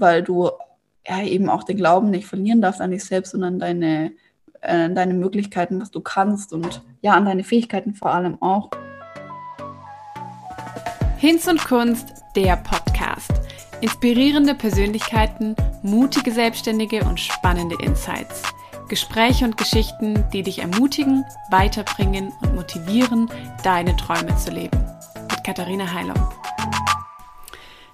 weil du ja eben auch den Glauben nicht verlieren darfst an dich selbst, sondern deine, äh, deine Möglichkeiten, was du kannst und ja, an deine Fähigkeiten vor allem auch. Hinz und Kunst, der Podcast. Inspirierende Persönlichkeiten, mutige Selbstständige und spannende Insights. Gespräche und Geschichten, die dich ermutigen, weiterbringen und motivieren, deine Träume zu leben. Mit Katharina Heilung.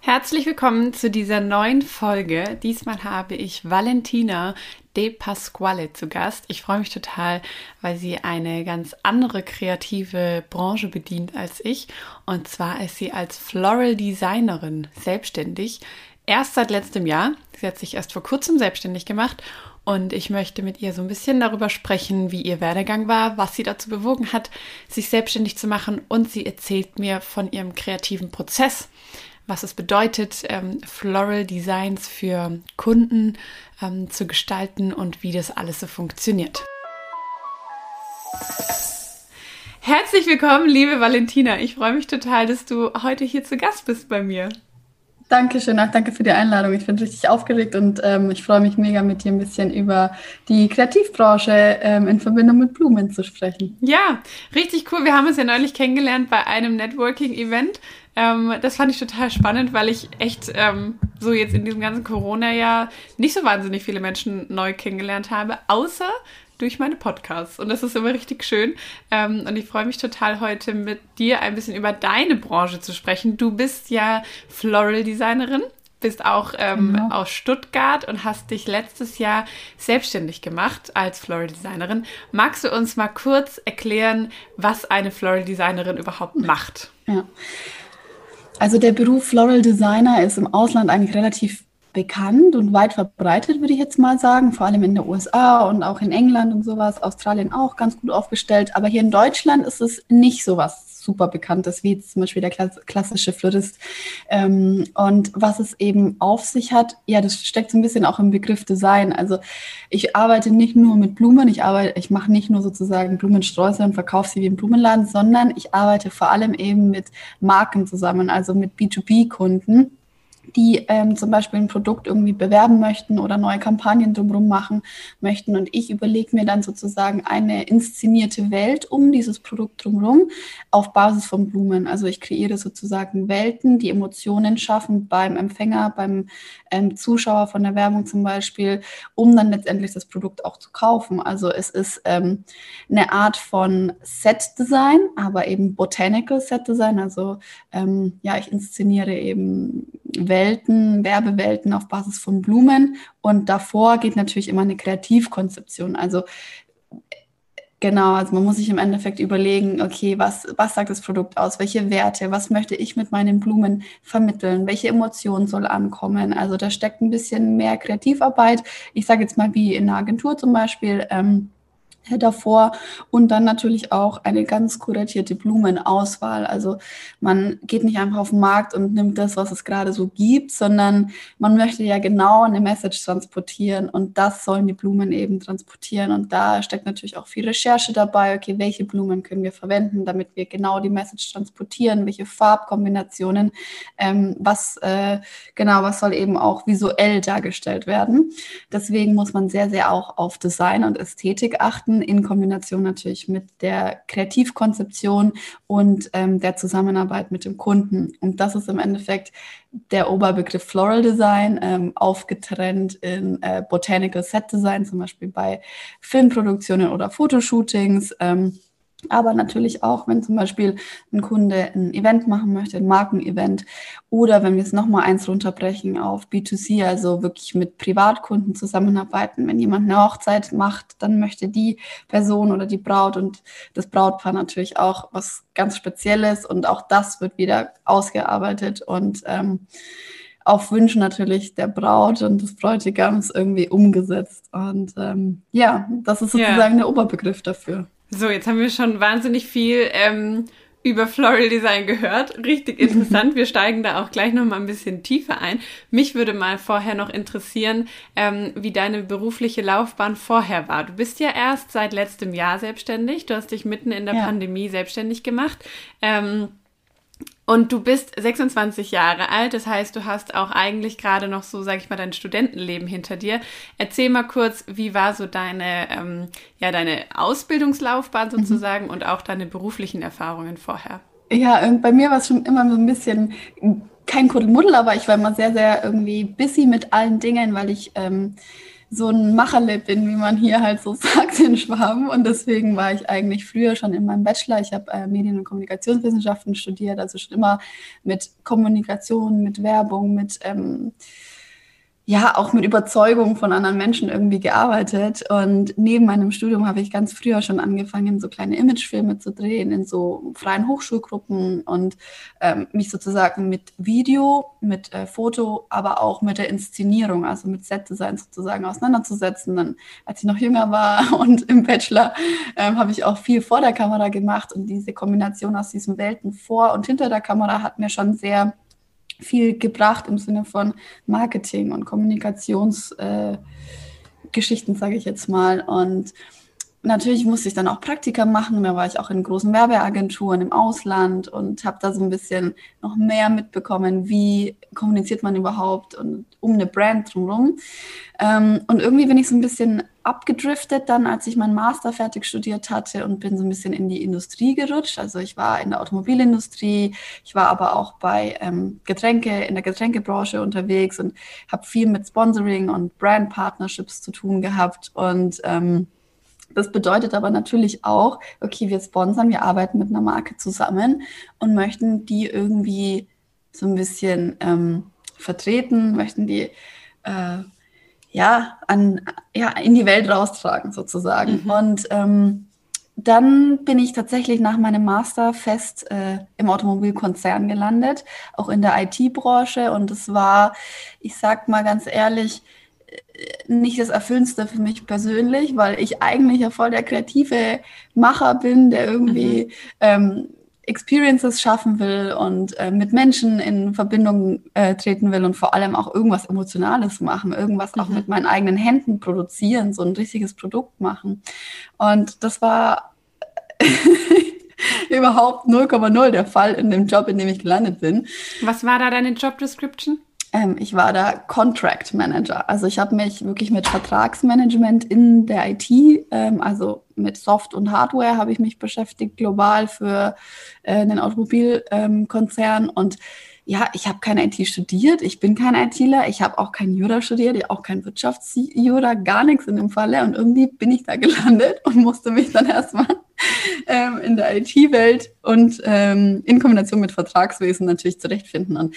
Herzlich willkommen zu dieser neuen Folge. Diesmal habe ich Valentina De Pasquale zu Gast. Ich freue mich total, weil sie eine ganz andere kreative Branche bedient als ich. Und zwar ist sie als Floral Designerin selbstständig. Erst seit letztem Jahr. Sie hat sich erst vor kurzem selbstständig gemacht und ich möchte mit ihr so ein bisschen darüber sprechen, wie ihr Werdegang war, was sie dazu bewogen hat, sich selbstständig zu machen. Und sie erzählt mir von ihrem kreativen Prozess, was es bedeutet, ähm, Floral Designs für Kunden ähm, zu gestalten und wie das alles so funktioniert. Herzlich willkommen, liebe Valentina. Ich freue mich total, dass du heute hier zu Gast bist bei mir. Dankeschön, auch danke für die Einladung. Ich bin richtig aufgeregt und ähm, ich freue mich mega mit dir ein bisschen über die Kreativbranche ähm, in Verbindung mit Blumen zu sprechen. Ja, richtig cool. Wir haben uns ja neulich kennengelernt bei einem Networking-Event. Ähm, das fand ich total spannend, weil ich echt ähm, so jetzt in diesem ganzen Corona-Jahr nicht so wahnsinnig viele Menschen neu kennengelernt habe, außer durch meine Podcasts. Und das ist immer richtig schön. Ähm, und ich freue mich total heute mit dir ein bisschen über deine Branche zu sprechen. Du bist ja Floral Designerin bist auch ähm, genau. aus Stuttgart und hast dich letztes Jahr selbstständig gemacht als Floral Designerin. Magst du uns mal kurz erklären, was eine Floral Designerin überhaupt macht? Ja. Also der Beruf Floral Designer ist im Ausland eigentlich relativ bekannt und weit verbreitet, würde ich jetzt mal sagen, vor allem in den USA und auch in England und sowas, Australien auch ganz gut aufgestellt. Aber hier in Deutschland ist es nicht so was super bekanntes, wie zum Beispiel der klassische Florist. Ähm, und was es eben auf sich hat, ja, das steckt so ein bisschen auch im Begriff Design. Also ich arbeite nicht nur mit Blumen, ich arbeite, ich mache nicht nur sozusagen Blumensträuße und verkaufe sie wie im Blumenladen, sondern ich arbeite vor allem eben mit Marken zusammen, also mit B2B-Kunden die ähm, zum Beispiel ein Produkt irgendwie bewerben möchten oder neue Kampagnen drumherum machen möchten. Und ich überlege mir dann sozusagen eine inszenierte Welt um dieses Produkt drumherum auf Basis von Blumen. Also ich kreiere sozusagen Welten, die Emotionen schaffen beim Empfänger, beim ähm, Zuschauer von der Werbung zum Beispiel, um dann letztendlich das Produkt auch zu kaufen. Also es ist ähm, eine Art von Set-Design, aber eben Botanical Set-Design. Also ähm, ja, ich inszeniere eben Welten, Werbewelten auf Basis von Blumen. Und davor geht natürlich immer eine Kreativkonzeption. Also Genau, also man muss sich im Endeffekt überlegen, okay, was, was sagt das Produkt aus? Welche Werte? Was möchte ich mit meinen Blumen vermitteln? Welche Emotion soll ankommen? Also da steckt ein bisschen mehr Kreativarbeit. Ich sage jetzt mal wie in einer Agentur zum Beispiel. Ähm, davor und dann natürlich auch eine ganz kuratierte Blumenauswahl. Also man geht nicht einfach auf den Markt und nimmt das, was es gerade so gibt, sondern man möchte ja genau eine Message transportieren und das sollen die Blumen eben transportieren. Und da steckt natürlich auch viel Recherche dabei. Okay, welche Blumen können wir verwenden, damit wir genau die Message transportieren? Welche Farbkombinationen? Ähm, was äh, genau, was soll eben auch visuell dargestellt werden? Deswegen muss man sehr, sehr auch auf Design und Ästhetik achten betrachten, in Kombination natürlich mit der Kreativkonzeption und ähm, der Zusammenarbeit mit dem Kunden. Und das ist im Endeffekt der Oberbegriff Floral Design, ähm, aufgetrennt in äh, Botanical Set Design, zum Beispiel bei Filmproduktionen oder Fotoshootings. Ähm, aber natürlich auch, wenn zum Beispiel ein Kunde ein Event machen möchte, ein Markenevent, oder wenn wir es nochmal eins runterbrechen auf B2C, also wirklich mit Privatkunden zusammenarbeiten. Wenn jemand eine Hochzeit macht, dann möchte die Person oder die Braut und das Brautpaar natürlich auch was ganz Spezielles und auch das wird wieder ausgearbeitet und ähm, auf Wünschen natürlich der Braut und des Bräutigams irgendwie umgesetzt. Und ähm, ja, das ist sozusagen yeah. der Oberbegriff dafür. So, jetzt haben wir schon wahnsinnig viel ähm, über Floral Design gehört. Richtig interessant. Wir steigen da auch gleich noch mal ein bisschen tiefer ein. Mich würde mal vorher noch interessieren, ähm, wie deine berufliche Laufbahn vorher war. Du bist ja erst seit letztem Jahr selbstständig. Du hast dich mitten in der ja. Pandemie selbstständig gemacht. Ähm, Und du bist 26 Jahre alt, das heißt, du hast auch eigentlich gerade noch so, sag ich mal, dein Studentenleben hinter dir. Erzähl mal kurz, wie war so deine, ähm, ja, deine Ausbildungslaufbahn mhm. sozusagen mhm. und auch deine beruflichen Erfahrungen vorher? Ja, bei mir war es schon immer so ein bisschen kein Kuddelmuddel, aber ich war immer sehr, sehr irgendwie busy mit allen Dingen, weil ich ähm, so ein Macherle bin, wie man hier halt so sagt in Schwaben. Und deswegen war ich eigentlich früher schon in meinem Bachelor. Ich habe äh, Medien- und Kommunikationswissenschaften studiert, also schon immer mit Kommunikation, mit Werbung, mit ähm, ja auch mit Überzeugung von anderen Menschen irgendwie gearbeitet. Und neben meinem Studium habe ich ganz früher schon angefangen, so kleine Imagefilme zu drehen in so freien Hochschulgruppen und ähm, mich sozusagen mit Video, mit äh, Foto, aber auch mit der Inszenierung, also mit Set-Design sozusagen auseinanderzusetzen. Dann, als ich noch jünger war und im Bachelor, ähm, habe ich auch viel vor der Kamera gemacht und diese Kombination aus diesen Welten vor und hinter der Kamera hat mir schon sehr viel gebracht im Sinne von Marketing und Kommunikationsgeschichten, äh, sage ich jetzt mal. Und natürlich musste ich dann auch Praktika machen. Da war ich auch in großen Werbeagenturen im Ausland und habe da so ein bisschen noch mehr mitbekommen, wie kommuniziert man überhaupt und um eine Brand drumherum. Ähm, und irgendwie bin ich so ein bisschen abgedriftet dann, als ich meinen Master fertig studiert hatte und bin so ein bisschen in die Industrie gerutscht. Also ich war in der Automobilindustrie, ich war aber auch bei ähm, Getränke, in der Getränkebranche unterwegs und habe viel mit Sponsoring und Brand Partnerships zu tun gehabt und ähm, das bedeutet aber natürlich auch, okay, wir sponsern, wir arbeiten mit einer Marke zusammen und möchten die irgendwie so ein bisschen ähm, vertreten, möchten die äh, ja, an, ja in die Welt raustragen sozusagen. Mhm. Und ähm, dann bin ich tatsächlich nach meinem Master fest äh, im Automobilkonzern gelandet, auch in der IT-Branche. Und es war, ich sag mal ganz ehrlich, nicht das Erfüllendste für mich persönlich, weil ich eigentlich ja voll der kreative Macher bin, der irgendwie mhm. ähm, Experiences schaffen will und äh, mit Menschen in Verbindung äh, treten will und vor allem auch irgendwas Emotionales machen, irgendwas mhm. auch mit meinen eigenen Händen produzieren, so ein richtiges Produkt machen. Und das war überhaupt 0,0 der Fall in dem Job, in dem ich gelandet bin. Was war da deine Job Description? Ähm, ich war da Contract Manager. Also ich habe mich wirklich mit Vertragsmanagement in der IT, ähm, also mit Soft und Hardware habe ich mich beschäftigt, global für äh, den Automobilkonzern. Ähm, und ja, ich habe kein IT studiert, ich bin kein ITler, ich habe auch kein Jura studiert, auch kein Wirtschaftsjura, gar nichts in dem Falle. Und irgendwie bin ich da gelandet und musste mich dann erstmal ähm, in der IT-Welt und ähm, in Kombination mit Vertragswesen natürlich zurechtfinden. Und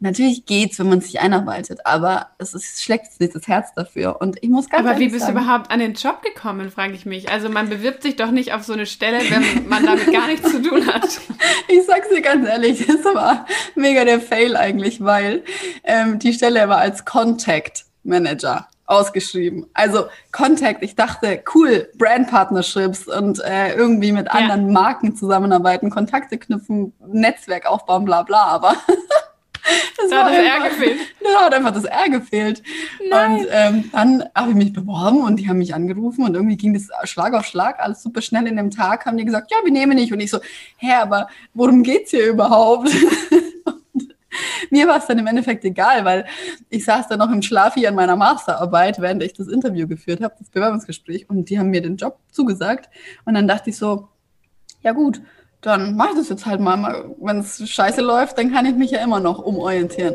natürlich geht's, wenn man sich einarbeitet, aber es ist, schlägt nicht das Herz dafür. Und ich muss ganz Aber wie bist sagen, du überhaupt an den Job gekommen, frage ich mich. Also man bewirbt sich doch nicht auf so eine Stelle, wenn man damit gar nichts zu tun hat. Ich sag's dir ganz ehrlich, das war mega der Fail eigentlich, weil ähm, die Stelle war als Contact Manager ausgeschrieben. Also Contact, ich dachte, cool, Brand Partnerships und äh, irgendwie mit ja. anderen Marken zusammenarbeiten, Kontakte knüpfen, Netzwerk aufbauen, bla bla, aber das da hat das R gefehlt. Da hat einfach das R gefehlt. Nein. Und ähm, dann habe ich mich beworben und die haben mich angerufen und irgendwie ging das Schlag auf Schlag, alles super schnell in dem Tag, haben die gesagt, ja, wir nehmen nicht. Und ich so, hä, aber worum geht's hier überhaupt? mir war es dann im Endeffekt egal, weil ich saß dann noch im Schlaf hier an meiner Masterarbeit, während ich das Interview geführt habe, das Bewerbungsgespräch, und die haben mir den Job zugesagt. Und dann dachte ich so, ja gut, dann mache ich das jetzt halt mal. Wenn es scheiße läuft, dann kann ich mich ja immer noch umorientieren.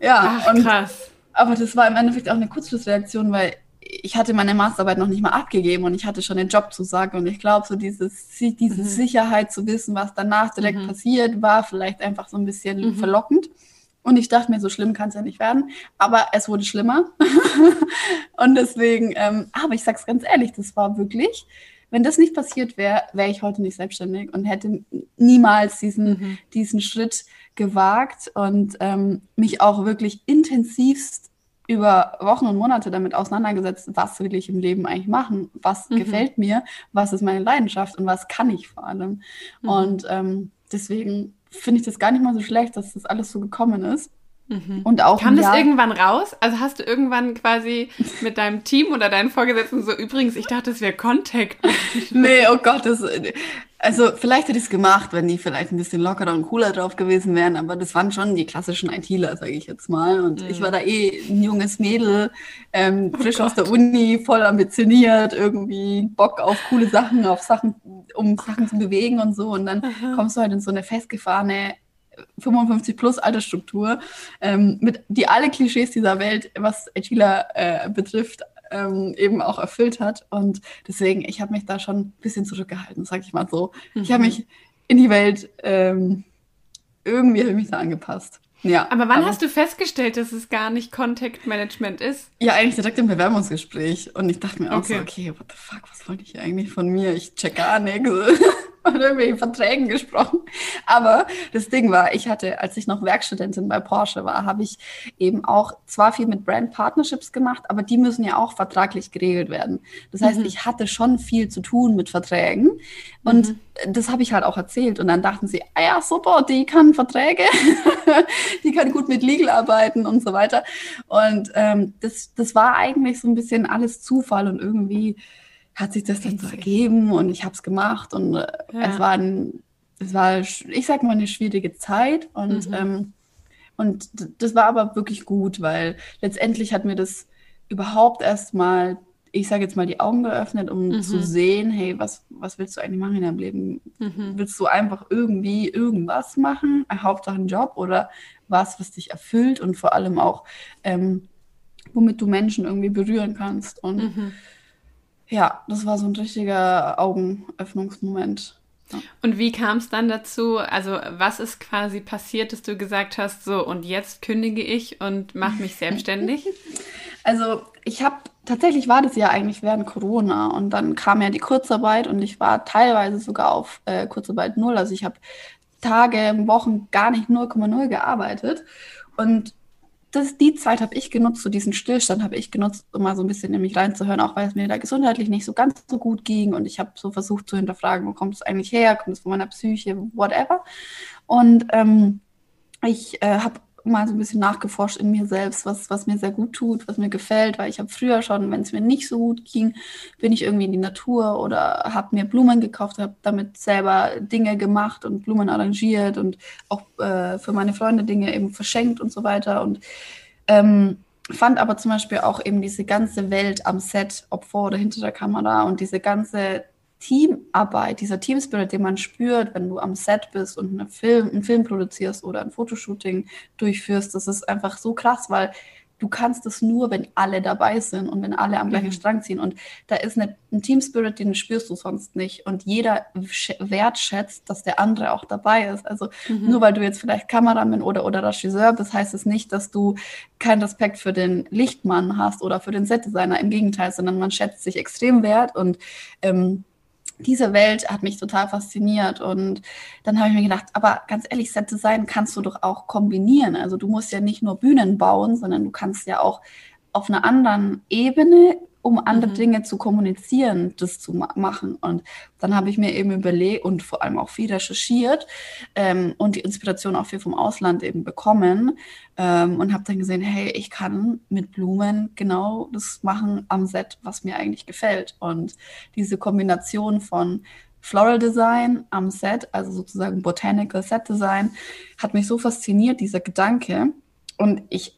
Ja, Ach, und, krass. Aber das war im Endeffekt auch eine Kurzschlussreaktion, weil ich hatte meine Masterarbeit noch nicht mal abgegeben und ich hatte schon den Job zu sagen. Und ich glaube, so dieses, diese mhm. Sicherheit zu wissen, was danach direkt mhm. passiert, war vielleicht einfach so ein bisschen mhm. verlockend. Und ich dachte mir, so schlimm kann es ja nicht werden. Aber es wurde schlimmer. und deswegen, ähm, aber ich sag's ganz ehrlich, das war wirklich, wenn das nicht passiert wäre, wäre ich heute nicht selbstständig und hätte niemals diesen, mhm. diesen Schritt gewagt und ähm, mich auch wirklich intensivst über Wochen und Monate damit auseinandergesetzt, was will ich im Leben eigentlich machen, was mhm. gefällt mir, was ist meine Leidenschaft und was kann ich vor allem. Mhm. Und ähm, deswegen finde ich das gar nicht mal so schlecht, dass das alles so gekommen ist. Mhm. Und auch Kam das irgendwann raus? Also hast du irgendwann quasi mit deinem Team oder deinen Vorgesetzten so, übrigens, ich dachte, es wäre Contact. nee, oh Gott, das, also vielleicht hätte ich es gemacht, wenn die vielleicht ein bisschen lockerer und cooler drauf gewesen wären, aber das waren schon die klassischen ITler, sage ich jetzt mal. Und mhm. ich war da eh ein junges Mädel, ähm, oh frisch Gott. aus der Uni, voll ambitioniert, irgendwie Bock auf coole Sachen, auf Sachen, um Sachen zu bewegen und so. Und dann Aha. kommst du halt in so eine festgefahrene 55 plus Altersstruktur, ähm, mit die alle Klischees dieser Welt, was Agila äh, betrifft, ähm, eben auch erfüllt hat. Und deswegen, ich habe mich da schon ein bisschen zurückgehalten, sag ich mal so. Mhm. Ich habe mich in die Welt, ähm, irgendwie habe ich mich da angepasst. Ja, aber wann aber, hast du festgestellt, dass es gar nicht Contact Management ist? Ja, eigentlich direkt im Bewerbungsgespräch. Und ich dachte mir auch okay. so, okay, what the fuck, was wollte ich eigentlich von mir? Ich check gar nichts. von irgendwelchen Verträgen gesprochen. Aber das Ding war, ich hatte, als ich noch Werkstudentin bei Porsche war, habe ich eben auch zwar viel mit Brand Partnerships gemacht, aber die müssen ja auch vertraglich geregelt werden. Das heißt, mhm. ich hatte schon viel zu tun mit Verträgen und mhm. das habe ich halt auch erzählt. Und dann dachten sie, ah ja, super, die kann Verträge, die kann gut mit Legal arbeiten und so weiter. Und ähm, das, das war eigentlich so ein bisschen alles Zufall und irgendwie hat sich das dann so ergeben und ich habe es gemacht und äh, ja. es war ein, es war, ich sag mal, eine schwierige Zeit und, mhm. ähm, und das war aber wirklich gut, weil letztendlich hat mir das überhaupt erstmal, ich sage jetzt mal, die Augen geöffnet, um mhm. zu sehen, hey, was, was willst du eigentlich machen in deinem Leben? Mhm. Willst du einfach irgendwie irgendwas machen, Hauptsache einen Job oder was, was dich erfüllt und vor allem auch, ähm, womit du Menschen irgendwie berühren kannst und mhm. Ja, das war so ein richtiger Augenöffnungsmoment. Ja. Und wie kam es dann dazu? Also, was ist quasi passiert, dass du gesagt hast, so und jetzt kündige ich und mache mich selbstständig? Also, ich habe tatsächlich war das ja eigentlich während Corona und dann kam ja die Kurzarbeit und ich war teilweise sogar auf äh, Kurzarbeit null. Also, ich habe Tage, Wochen gar nicht 0,0 gearbeitet und das, die Zeit habe ich genutzt, so diesen Stillstand habe ich genutzt, um mal so ein bisschen in mich reinzuhören, auch weil es mir da gesundheitlich nicht so ganz so gut ging. Und ich habe so versucht zu hinterfragen, wo kommt es eigentlich her? Kommt es von meiner Psyche? Whatever. Und ähm, ich äh, habe mal so ein bisschen nachgeforscht in mir selbst, was, was mir sehr gut tut, was mir gefällt, weil ich habe früher schon, wenn es mir nicht so gut ging, bin ich irgendwie in die Natur oder habe mir Blumen gekauft, habe damit selber Dinge gemacht und Blumen arrangiert und auch äh, für meine Freunde Dinge eben verschenkt und so weiter und ähm, fand aber zum Beispiel auch eben diese ganze Welt am Set, ob vor oder hinter der Kamera und diese ganze Teamarbeit, dieser Teamspirit, den man spürt, wenn du am Set bist und eine Film, einen Film produzierst oder ein Fotoshooting durchführst, das ist einfach so krass, weil du kannst es nur, wenn alle dabei sind und wenn alle am gleichen mhm. Strang ziehen. Und da ist eine, ein Teamspirit, den spürst du sonst nicht. Und jeder wertschätzt, dass der andere auch dabei ist. Also mhm. nur weil du jetzt vielleicht Kameramann oder, oder Regisseur bist, heißt es nicht, dass du keinen Respekt für den Lichtmann hast oder für den Setdesigner. Im Gegenteil, sondern man schätzt sich extrem wert und ähm, diese Welt hat mich total fasziniert. Und dann habe ich mir gedacht, aber ganz ehrlich, Set Design kannst du doch auch kombinieren. Also du musst ja nicht nur Bühnen bauen, sondern du kannst ja auch auf einer anderen Ebene um andere mhm. Dinge zu kommunizieren, das zu ma machen. Und dann habe ich mir eben überlegt und vor allem auch viel recherchiert ähm, und die Inspiration auch viel vom Ausland eben bekommen ähm, und habe dann gesehen, hey, ich kann mit Blumen genau das machen am Set, was mir eigentlich gefällt. Und diese Kombination von Floral Design am Set, also sozusagen Botanical Set Design, hat mich so fasziniert, dieser Gedanke. Und ich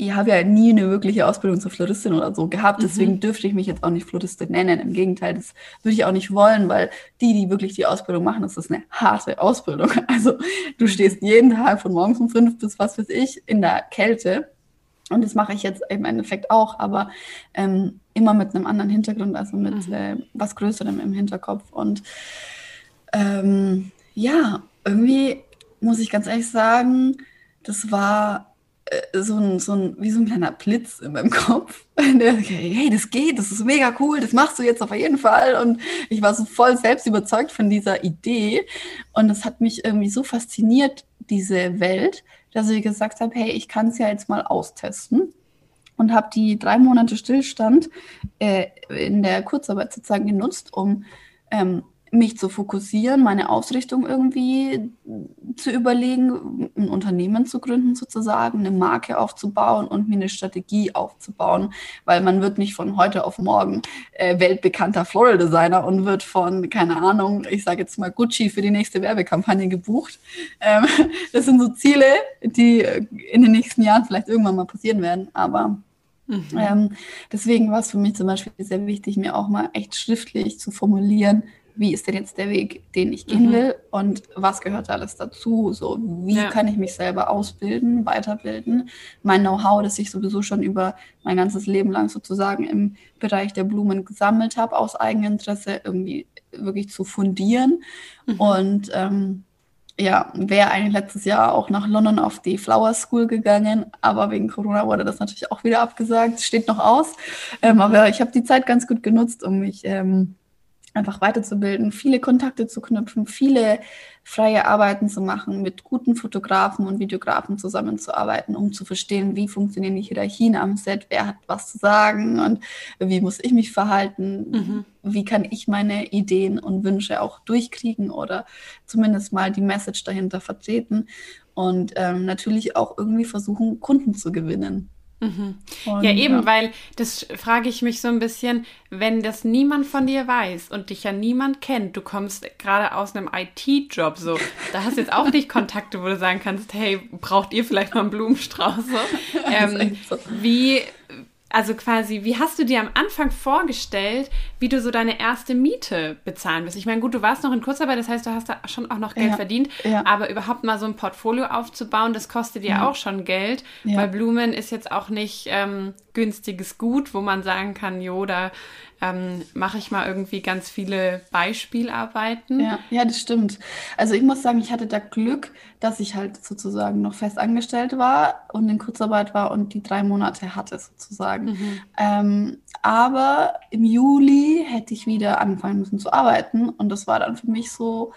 ich habe ja nie eine wirkliche Ausbildung zur Floristin oder so gehabt, deswegen mhm. dürfte ich mich jetzt auch nicht Floristin nennen. Im Gegenteil, das würde ich auch nicht wollen, weil die, die wirklich die Ausbildung machen, das ist eine harte Ausbildung. Also du stehst jeden Tag von morgens um fünf bis was weiß ich in der Kälte. Und das mache ich jetzt im Endeffekt auch, aber ähm, immer mit einem anderen Hintergrund, also mit mhm. äh, was Größerem im Hinterkopf. Und ähm, ja, irgendwie muss ich ganz ehrlich sagen, das war so ein, so ein, wie so ein kleiner Blitz in meinem Kopf. Der, hey, das geht, das ist mega cool, das machst du jetzt auf jeden Fall. Und ich war so voll selbst überzeugt von dieser Idee. Und das hat mich irgendwie so fasziniert, diese Welt, dass ich gesagt habe, hey, ich kann es ja jetzt mal austesten. Und habe die drei Monate Stillstand äh, in der Kurzarbeit sozusagen genutzt, um ähm, mich zu fokussieren, meine Ausrichtung irgendwie zu überlegen, ein Unternehmen zu gründen sozusagen, eine Marke aufzubauen und mir eine Strategie aufzubauen, weil man wird nicht von heute auf morgen äh, weltbekannter Floral Designer und wird von, keine Ahnung, ich sage jetzt mal Gucci für die nächste Werbekampagne gebucht. Ähm, das sind so Ziele, die in den nächsten Jahren vielleicht irgendwann mal passieren werden, aber Mhm. Ähm, deswegen war es für mich zum Beispiel sehr wichtig, mir auch mal echt schriftlich zu formulieren, wie ist denn jetzt der Weg, den ich gehen mhm. will und was gehört alles dazu? So, wie ja. kann ich mich selber ausbilden, weiterbilden? Mein Know-how, das ich sowieso schon über mein ganzes Leben lang sozusagen im Bereich der Blumen gesammelt habe, aus Eigeninteresse irgendwie wirklich zu fundieren. Mhm. Und ähm, ja, wäre eigentlich letztes Jahr auch nach London auf die Flower School gegangen, aber wegen Corona wurde das natürlich auch wieder abgesagt, steht noch aus. Ähm, aber ich habe die Zeit ganz gut genutzt, um mich ähm, einfach weiterzubilden, viele Kontakte zu knüpfen, viele freie Arbeiten zu machen, mit guten Fotografen und Videografen zusammenzuarbeiten, um zu verstehen, wie funktionieren die Hierarchien am Set, wer hat was zu sagen und wie muss ich mich verhalten, mhm. wie kann ich meine Ideen und Wünsche auch durchkriegen oder zumindest mal die Message dahinter vertreten und ähm, natürlich auch irgendwie versuchen, Kunden zu gewinnen. Mhm. Und, ja, eben, ja. weil das frage ich mich so ein bisschen, wenn das niemand von dir weiß und dich ja niemand kennt, du kommst gerade aus einem IT-Job, so, da hast du jetzt auch nicht Kontakte, wo du sagen kannst, hey, braucht ihr vielleicht mal einen Blumenstrauß? So? Ähm, so. Wie, also quasi, wie hast du dir am Anfang vorgestellt, wie du so deine erste Miete bezahlen wirst? Ich meine, gut, du warst noch in Kurzarbeit, das heißt, du hast da schon auch noch Geld ja, verdient, ja. aber überhaupt mal so ein Portfolio aufzubauen, das kostet ja, auch schon Geld, weil Blumen ist jetzt auch nicht ähm, günstiges Gut, wo man sagen kann, jo, da ähm, mache ich mal irgendwie ganz viele Beispielarbeiten. Ja, ja, das stimmt. Also ich muss sagen, ich hatte da Glück, dass ich halt sozusagen noch fest angestellt war und in Kurzarbeit war und die drei Monate hatte sozusagen. Mhm. Ähm, aber im Juli hätte ich wieder anfangen müssen zu arbeiten und das war dann für mich so,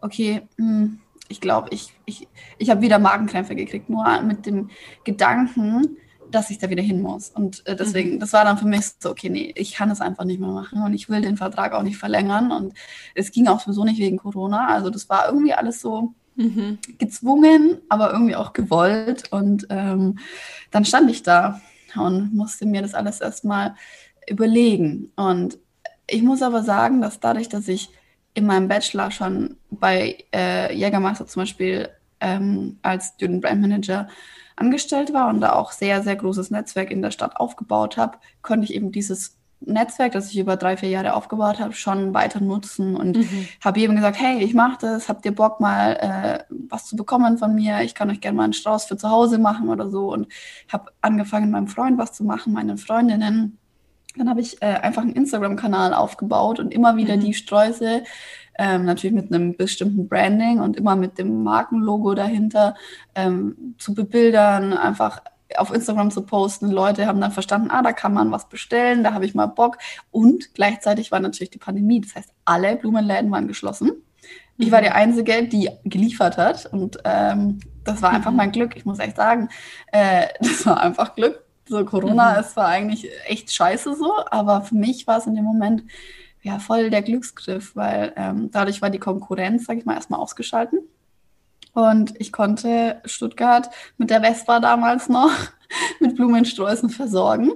okay, mh, hm, ich glaube, ich, ich, ich habe wieder Magenkrämpfe gekriegt, nur mit dem Gedanken, dass ich da wieder hin muss. Und äh, deswegen, mhm. das war dann für mich so, okay, nee, ich kann es einfach nicht mehr machen und ich will den Vertrag auch nicht verlängern. Und es ging auch sowieso nicht wegen Corona. Also das war irgendwie alles so mhm. gezwungen, aber irgendwie auch gewollt. Und ähm, dann stand ich da und musste mir das alles erstmal überlegen. Und ich muss aber sagen, dass dadurch, dass ich in meinem Bachelor schon bei äh, Jägermeister zum Beispiel ähm, als Student Brand Manager angestellt war und da auch sehr, sehr großes Netzwerk in der Stadt aufgebaut habe, konnte ich eben dieses Netzwerk, das ich über drei, vier Jahre aufgebaut habe, schon weiter nutzen und mhm. habe jedem gesagt, hey, ich mache das, habt ihr Bock mal äh, was zu bekommen von mir? Ich kann euch gerne mal einen Strauß für zu Hause machen oder so und habe angefangen, meinem Freund was zu machen, meinen Freundinnen. Dann habe ich äh, einfach einen Instagram-Kanal aufgebaut und immer wieder mhm. die Sträuße ähm, natürlich mit einem bestimmten Branding und immer mit dem Markenlogo dahinter ähm, zu bebildern, einfach auf Instagram zu posten. Leute haben dann verstanden, ah, da kann man was bestellen, da habe ich mal Bock. Und gleichzeitig war natürlich die Pandemie. Das heißt, alle Blumenläden waren geschlossen. Ich war die mhm. Einzige, die geliefert hat. Und ähm, das war einfach mhm. mein Glück. Ich muss echt sagen, äh, das war einfach Glück. So Corona, mhm. es war eigentlich echt scheiße so. Aber für mich war es in dem Moment ja voll der Glücksgriff, weil ähm, dadurch war die Konkurrenz, sag ich mal, erstmal ausgeschalten. Und ich konnte Stuttgart mit der Vespa damals noch mit Blumensträußen versorgen.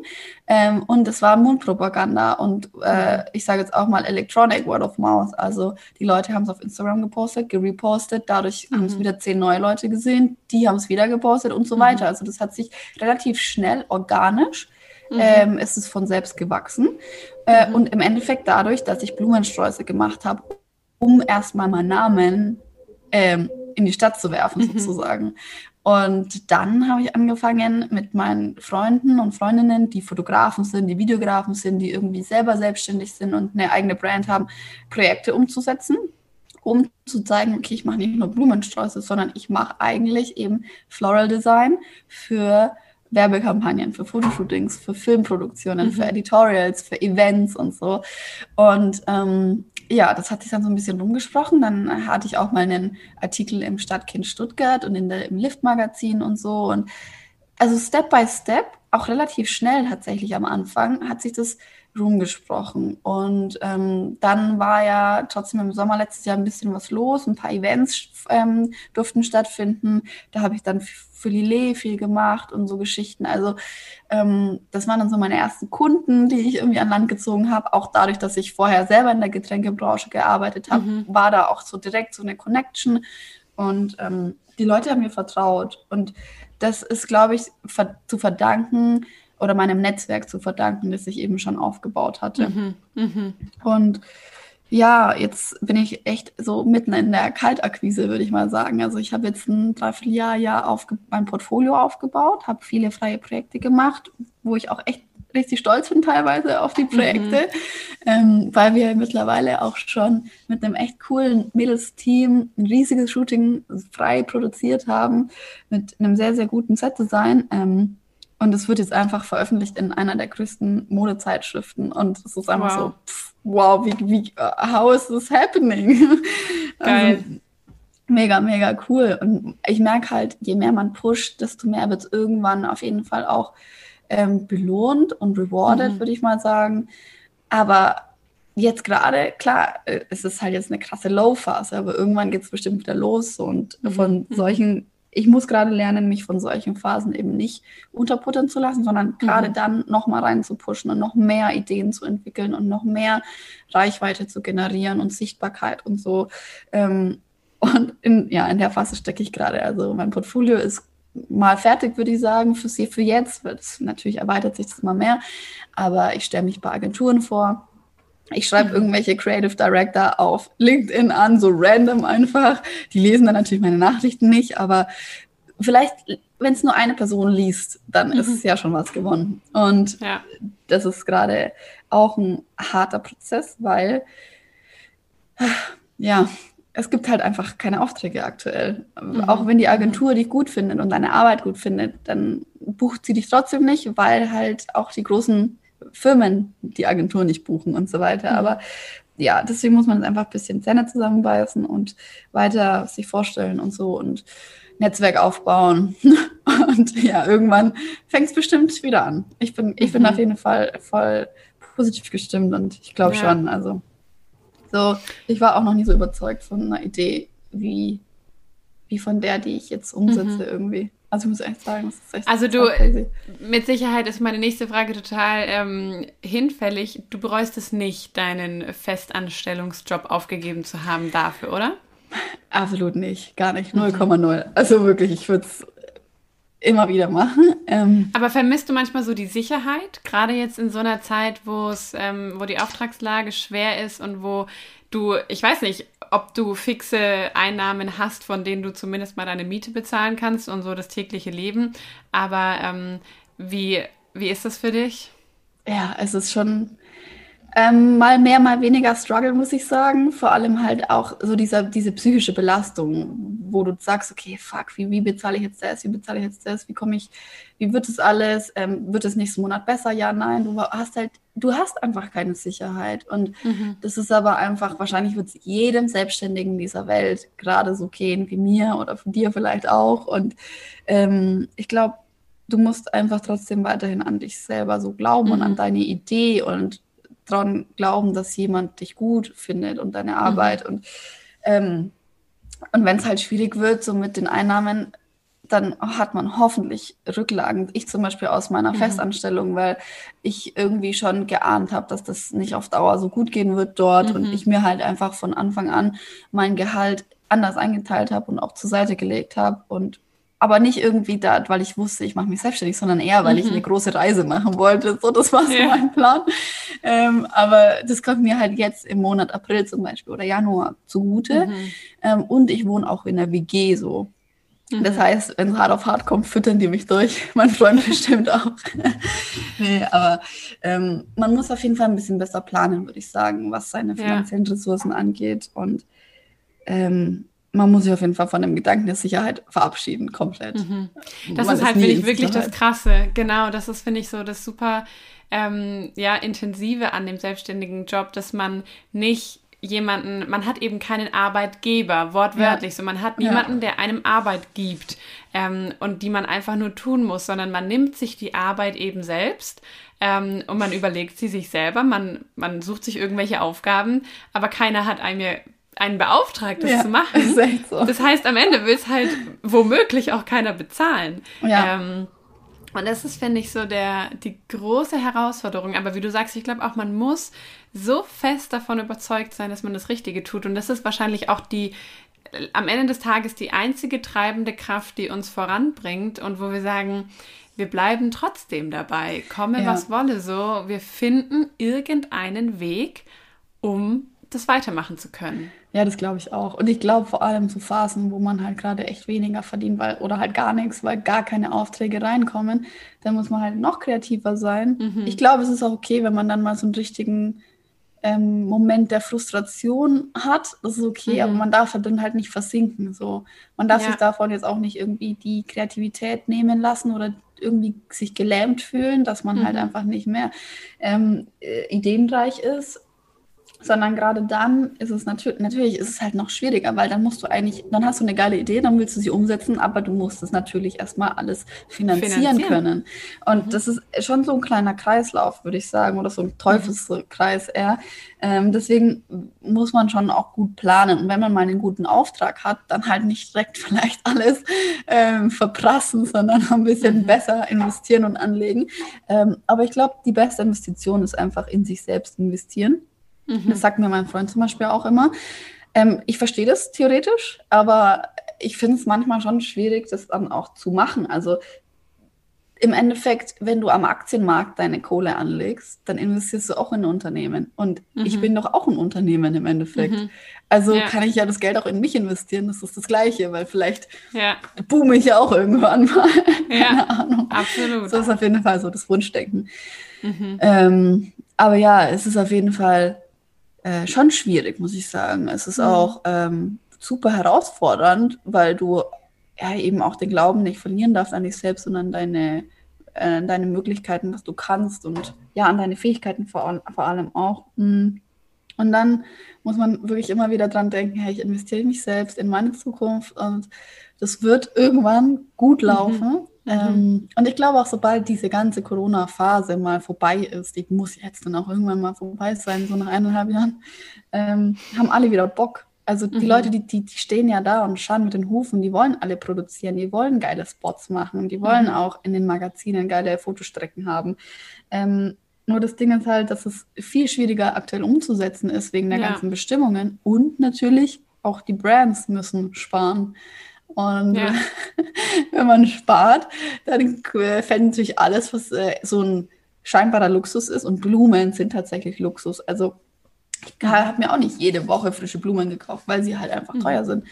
Ähm, und es war Mundpropaganda und äh, ich sage jetzt auch mal Electronic Word of Mouth. Also die Leute haben es auf Instagram gepostet, gerepostet, dadurch mhm. haben es wieder zehn neue Leute gesehen, die haben es wieder gepostet und so mhm. weiter. Also das hat sich relativ schnell organisch mhm. ähm, ist es von selbst gewachsen. Äh, mhm. Und im Endeffekt dadurch, dass ich Blumensträuße gemacht habe, um erstmal meinen Namen ähm, in die Stadt zu werfen, mhm. sozusagen. Und dann habe ich angefangen mit meinen Freunden und Freundinnen, die Fotografen sind, die Videografen sind, die irgendwie selber selbstständig sind und eine eigene Brand haben, Projekte umzusetzen, um zu zeigen, okay, ich mache nicht nur Blumensträuße, sondern ich mache eigentlich eben Floral Design für Werbekampagnen, für Fotoshootings, für Filmproduktionen, mhm. für Editorials, für Events und so. Und ähm, ja, das hat sich dann so ein bisschen rumgesprochen. Dann hatte ich auch mal einen Artikel im Stadtkind Stuttgart und in der, im Lift-Magazin und so. Und also Step by Step auch relativ schnell tatsächlich am Anfang hat sich das rumgesprochen. Und ähm, dann war ja trotzdem im Sommer letztes Jahr ein bisschen was los. Ein paar Events ähm, durften stattfinden. Da habe ich dann für Lillet viel gemacht und so Geschichten. Also ähm, das waren dann so meine ersten Kunden, die ich irgendwie an Land gezogen habe. Auch dadurch, dass ich vorher selber in der Getränkebranche gearbeitet habe, mhm. war da auch so direkt so eine Connection. Und ähm, die Leute haben mir vertraut. Und das ist, glaube ich, ver zu verdanken oder meinem Netzwerk zu verdanken, das ich eben schon aufgebaut hatte. Mhm, mh. Und ja, jetzt bin ich echt so mitten in der Kaltakquise, würde ich mal sagen. Also ich habe jetzt ein Dreivierteljahr Jahr mein Portfolio aufgebaut, habe viele freie Projekte gemacht, wo ich auch echt richtig stolz bin teilweise auf die Projekte, mhm. ähm, weil wir mittlerweile auch schon mit einem echt coolen Mädels-Team ein riesiges Shooting frei produziert haben, mit einem sehr, sehr guten Set-Design. Ähm, und es wird jetzt einfach veröffentlicht in einer der größten Modezeitschriften. Und es ist einfach wow. so, pff, wow, wie, wie, how is this happening? Geil. Also, mega, mega cool. Und ich merke halt, je mehr man pusht, desto mehr wird es irgendwann auf jeden Fall auch ähm, belohnt und rewarded, mhm. würde ich mal sagen. Aber jetzt gerade, klar, äh, es ist halt jetzt eine krasse Low-Phase, aber irgendwann geht es bestimmt wieder los. Und mhm. von solchen ich muss gerade lernen, mich von solchen Phasen eben nicht unterputtern zu lassen, sondern gerade mhm. dann nochmal rein zu pushen und noch mehr Ideen zu entwickeln und noch mehr Reichweite zu generieren und Sichtbarkeit und so. Ähm, und in, ja, in der Phase stecke ich gerade. Also mein Portfolio ist mal fertig, würde ich sagen, für sie für jetzt. Natürlich erweitert sich das mal mehr, aber ich stelle mich bei Agenturen vor ich schreibe irgendwelche Creative Director auf LinkedIn an, so random einfach. Die lesen dann natürlich meine Nachrichten nicht, aber vielleicht, wenn es nur eine Person liest, dann mhm. ist es ja schon was gewonnen. Und ja. das ist gerade auch ein harter Prozess, weil ja, es gibt halt einfach keine Aufträge aktuell. Mhm. Auch wenn die Agentur dich gut findet und deine Arbeit gut findet, dann bucht sie dich trotzdem nicht, weil halt auch die großen Firmen die Agentur nicht buchen und so weiter. Mhm. Aber ja, deswegen muss man einfach ein bisschen Zähne zusammenbeißen und weiter sich vorstellen und so und Netzwerk aufbauen. und ja, irgendwann fängt es bestimmt wieder an. Ich bin, ich mhm. bin auf jeden Fall voll positiv gestimmt und ich glaube ja. schon. Also so, ich war auch noch nie so überzeugt von einer Idee wie, wie von der, die ich jetzt umsetze mhm. irgendwie. Also ich muss echt sagen, das ist echt Also du, crazy. mit Sicherheit ist meine nächste Frage total ähm, hinfällig. Du bereust es nicht, deinen Festanstellungsjob aufgegeben zu haben dafür, oder? Absolut nicht, gar nicht, 0,0. Mhm. Also wirklich, ich würde es immer wieder machen. Ähm, Aber vermisst du manchmal so die Sicherheit, gerade jetzt in so einer Zeit, wo es, ähm, wo die Auftragslage schwer ist und wo du, ich weiß nicht, ob du fixe Einnahmen hast, von denen du zumindest mal deine Miete bezahlen kannst und so das tägliche Leben. Aber ähm, wie, wie ist das für dich? Ja, es ist schon ähm, mal mehr, mal weniger Struggle, muss ich sagen. Vor allem halt auch so dieser, diese psychische Belastung, wo du sagst, okay, fuck, wie, wie bezahle ich jetzt das? Wie bezahle ich jetzt das? Wie komme ich, wie wird es alles? Ähm, wird es nächsten Monat besser? Ja, nein. Du hast halt, du hast einfach keine Sicherheit. Und mhm. das ist aber einfach, wahrscheinlich wird es jedem Selbstständigen dieser Welt gerade so gehen wie mir oder von dir vielleicht auch. Und ähm, ich glaube, du musst einfach trotzdem weiterhin an dich selber so glauben mhm. und an mhm. deine Idee und dran glauben, dass jemand dich gut findet und deine mhm. Arbeit. Mhm. Und, ähm, und wenn es halt schwierig wird, so mit den Einnahmen, dann hat man hoffentlich Rücklagen. Ich zum Beispiel aus meiner mhm. Festanstellung, weil ich irgendwie schon geahnt habe, dass das nicht auf Dauer so gut gehen wird dort mhm. und ich mir halt einfach von Anfang an mein Gehalt anders eingeteilt habe und auch zur Seite gelegt habe und aber nicht irgendwie da, weil ich wusste, ich mache mich selbstständig, sondern eher, weil mhm. ich eine große Reise machen wollte. So, das war so ja. mein Plan. Ähm, aber das kommt mir halt jetzt im Monat April zum Beispiel oder Januar zugute. Mhm. Ähm, und ich wohne auch in der WG so. Mhm. Das heißt, wenn es hart auf hart kommt, füttern die mich durch. Mein Freund bestimmt auch. nee, aber ähm, man muss auf jeden Fall ein bisschen besser planen, würde ich sagen, was seine finanziellen ja. Ressourcen angeht. Und ähm, man muss sich auf jeden Fall von dem Gedanken der Sicherheit verabschieden, komplett. Mhm. Das man ist halt, finde ich, wirklich das Krasse. Genau, das ist, finde ich, so das super ähm, ja, intensive an dem selbstständigen Job, dass man nicht jemanden, man hat eben keinen Arbeitgeber, wortwörtlich, ja. so man hat niemanden, ja. der einem Arbeit gibt ähm, und die man einfach nur tun muss, sondern man nimmt sich die Arbeit eben selbst ähm, und man überlegt sie sich selber, man, man sucht sich irgendwelche Aufgaben, aber keiner hat einem einen beauftragt, das ja, zu machen. So. Das heißt, am Ende will es halt womöglich auch keiner bezahlen. Ja. Ähm, und das ist, finde ich, so der, die große Herausforderung. Aber wie du sagst, ich glaube auch, man muss so fest davon überzeugt sein, dass man das Richtige tut. Und das ist wahrscheinlich auch die, am Ende des Tages die einzige treibende Kraft, die uns voranbringt und wo wir sagen, wir bleiben trotzdem dabei, komme ja. was wolle so, wir finden irgendeinen Weg, um das weitermachen zu können. Ja, das glaube ich auch. Und ich glaube vor allem zu Phasen, wo man halt gerade echt weniger verdient, weil, oder halt gar nichts, weil gar keine Aufträge reinkommen, dann muss man halt noch kreativer sein. Mhm. Ich glaube, es ist auch okay, wenn man dann mal so einen richtigen ähm, Moment der Frustration hat. Das ist okay, mhm. aber man darf halt dann halt nicht versinken. So. Man darf ja. sich davon jetzt auch nicht irgendwie die Kreativität nehmen lassen oder irgendwie sich gelähmt fühlen, dass man halt mhm. halt einfach nicht mehr ähm, äh, ideenreich ist sondern gerade dann ist es natürlich, natürlich ist es halt noch schwieriger, weil dann musst du eigentlich, dann hast du eine geile Idee, dann willst du sie umsetzen, aber du musst es natürlich erstmal alles finanzieren, finanzieren. können. Und mhm. das ist schon so ein kleiner Kreislauf, würde ich sagen, oder so ein Teufelskreis eher. Ähm, deswegen muss man schon auch gut planen. Und wenn man mal einen guten Auftrag hat, dann halt nicht direkt vielleicht alles ähm, verprassen, sondern ein bisschen mhm. besser investieren und anlegen. Ähm, aber ich glaube, die beste Investition ist einfach in sich selbst investieren. Mhm. Das sagt mir mein Freund zum Beispiel auch immer. Ähm, ich verstehe das theoretisch, aber ich finde es manchmal schon schwierig, das dann auch zu machen. Also im Endeffekt, wenn du am Aktienmarkt deine Kohle anlegst, dann investierst du auch in ein Unternehmen. Und mhm. ich bin doch auch ein Unternehmen im Endeffekt. Mhm. Also ja. kann ich ja das Geld auch in mich investieren. Das ist das Gleiche, weil vielleicht ja. boome ich ja auch irgendwann mal. Ja, Keine Ahnung. Absolut. So ist auf jeden Fall so das Wunschdenken. Mhm. Ähm, aber ja, es ist auf jeden Fall äh, schon schwierig, muss ich sagen. Es ist mhm. auch ähm, super herausfordernd, weil du ja eben auch den Glauben nicht verlieren darfst an dich selbst und an deine, äh, deine Möglichkeiten, was du kannst und ja, an deine Fähigkeiten vor, vor allem auch. Mhm. Und dann muss man wirklich immer wieder dran denken, hey, ich investiere in mich selbst, in meine Zukunft und das wird irgendwann gut mhm. laufen. Mhm. Ähm, und ich glaube auch, sobald diese ganze Corona-Phase mal vorbei ist, die muss jetzt dann auch irgendwann mal vorbei sein, so nach eineinhalb Jahren, ähm, haben alle wieder Bock. Also die mhm. Leute, die, die, die, stehen ja da und schauen mit den Hufen, die wollen alle produzieren, die wollen geile Spots machen, die wollen mhm. auch in den Magazinen geile Fotostrecken haben. Ähm, nur das Ding ist halt, dass es viel schwieriger aktuell umzusetzen ist wegen der ja. ganzen Bestimmungen. Und natürlich auch die Brands müssen sparen. Und ja. wenn man spart, dann fällt natürlich alles, was äh, so ein scheinbarer Luxus ist. Und Blumen sind tatsächlich Luxus. Also ich habe mir auch nicht jede Woche frische Blumen gekauft, weil sie halt einfach mhm. teuer sind.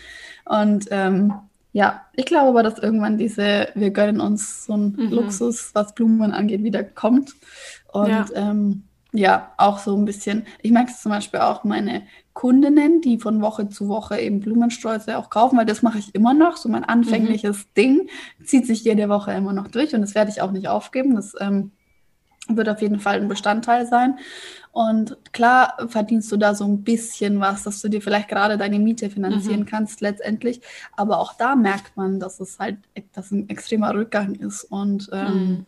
Und ähm, ja, ich glaube aber, dass irgendwann diese, wir gönnen uns so ein mhm. Luxus, was Blumen angeht, wieder kommt. Und ja. Ähm, ja, auch so ein bisschen. Ich merke es zum Beispiel auch meine Kundinnen, die von Woche zu Woche eben Blumensträuße auch kaufen, weil das mache ich immer noch. So mein anfängliches mhm. Ding zieht sich jede Woche immer noch durch und das werde ich auch nicht aufgeben. Das ähm, wird auf jeden Fall ein Bestandteil sein. Und klar verdienst du da so ein bisschen was, dass du dir vielleicht gerade deine Miete finanzieren mhm. kannst letztendlich. Aber auch da merkt man, dass es halt dass ein extremer Rückgang ist. Und ähm, mhm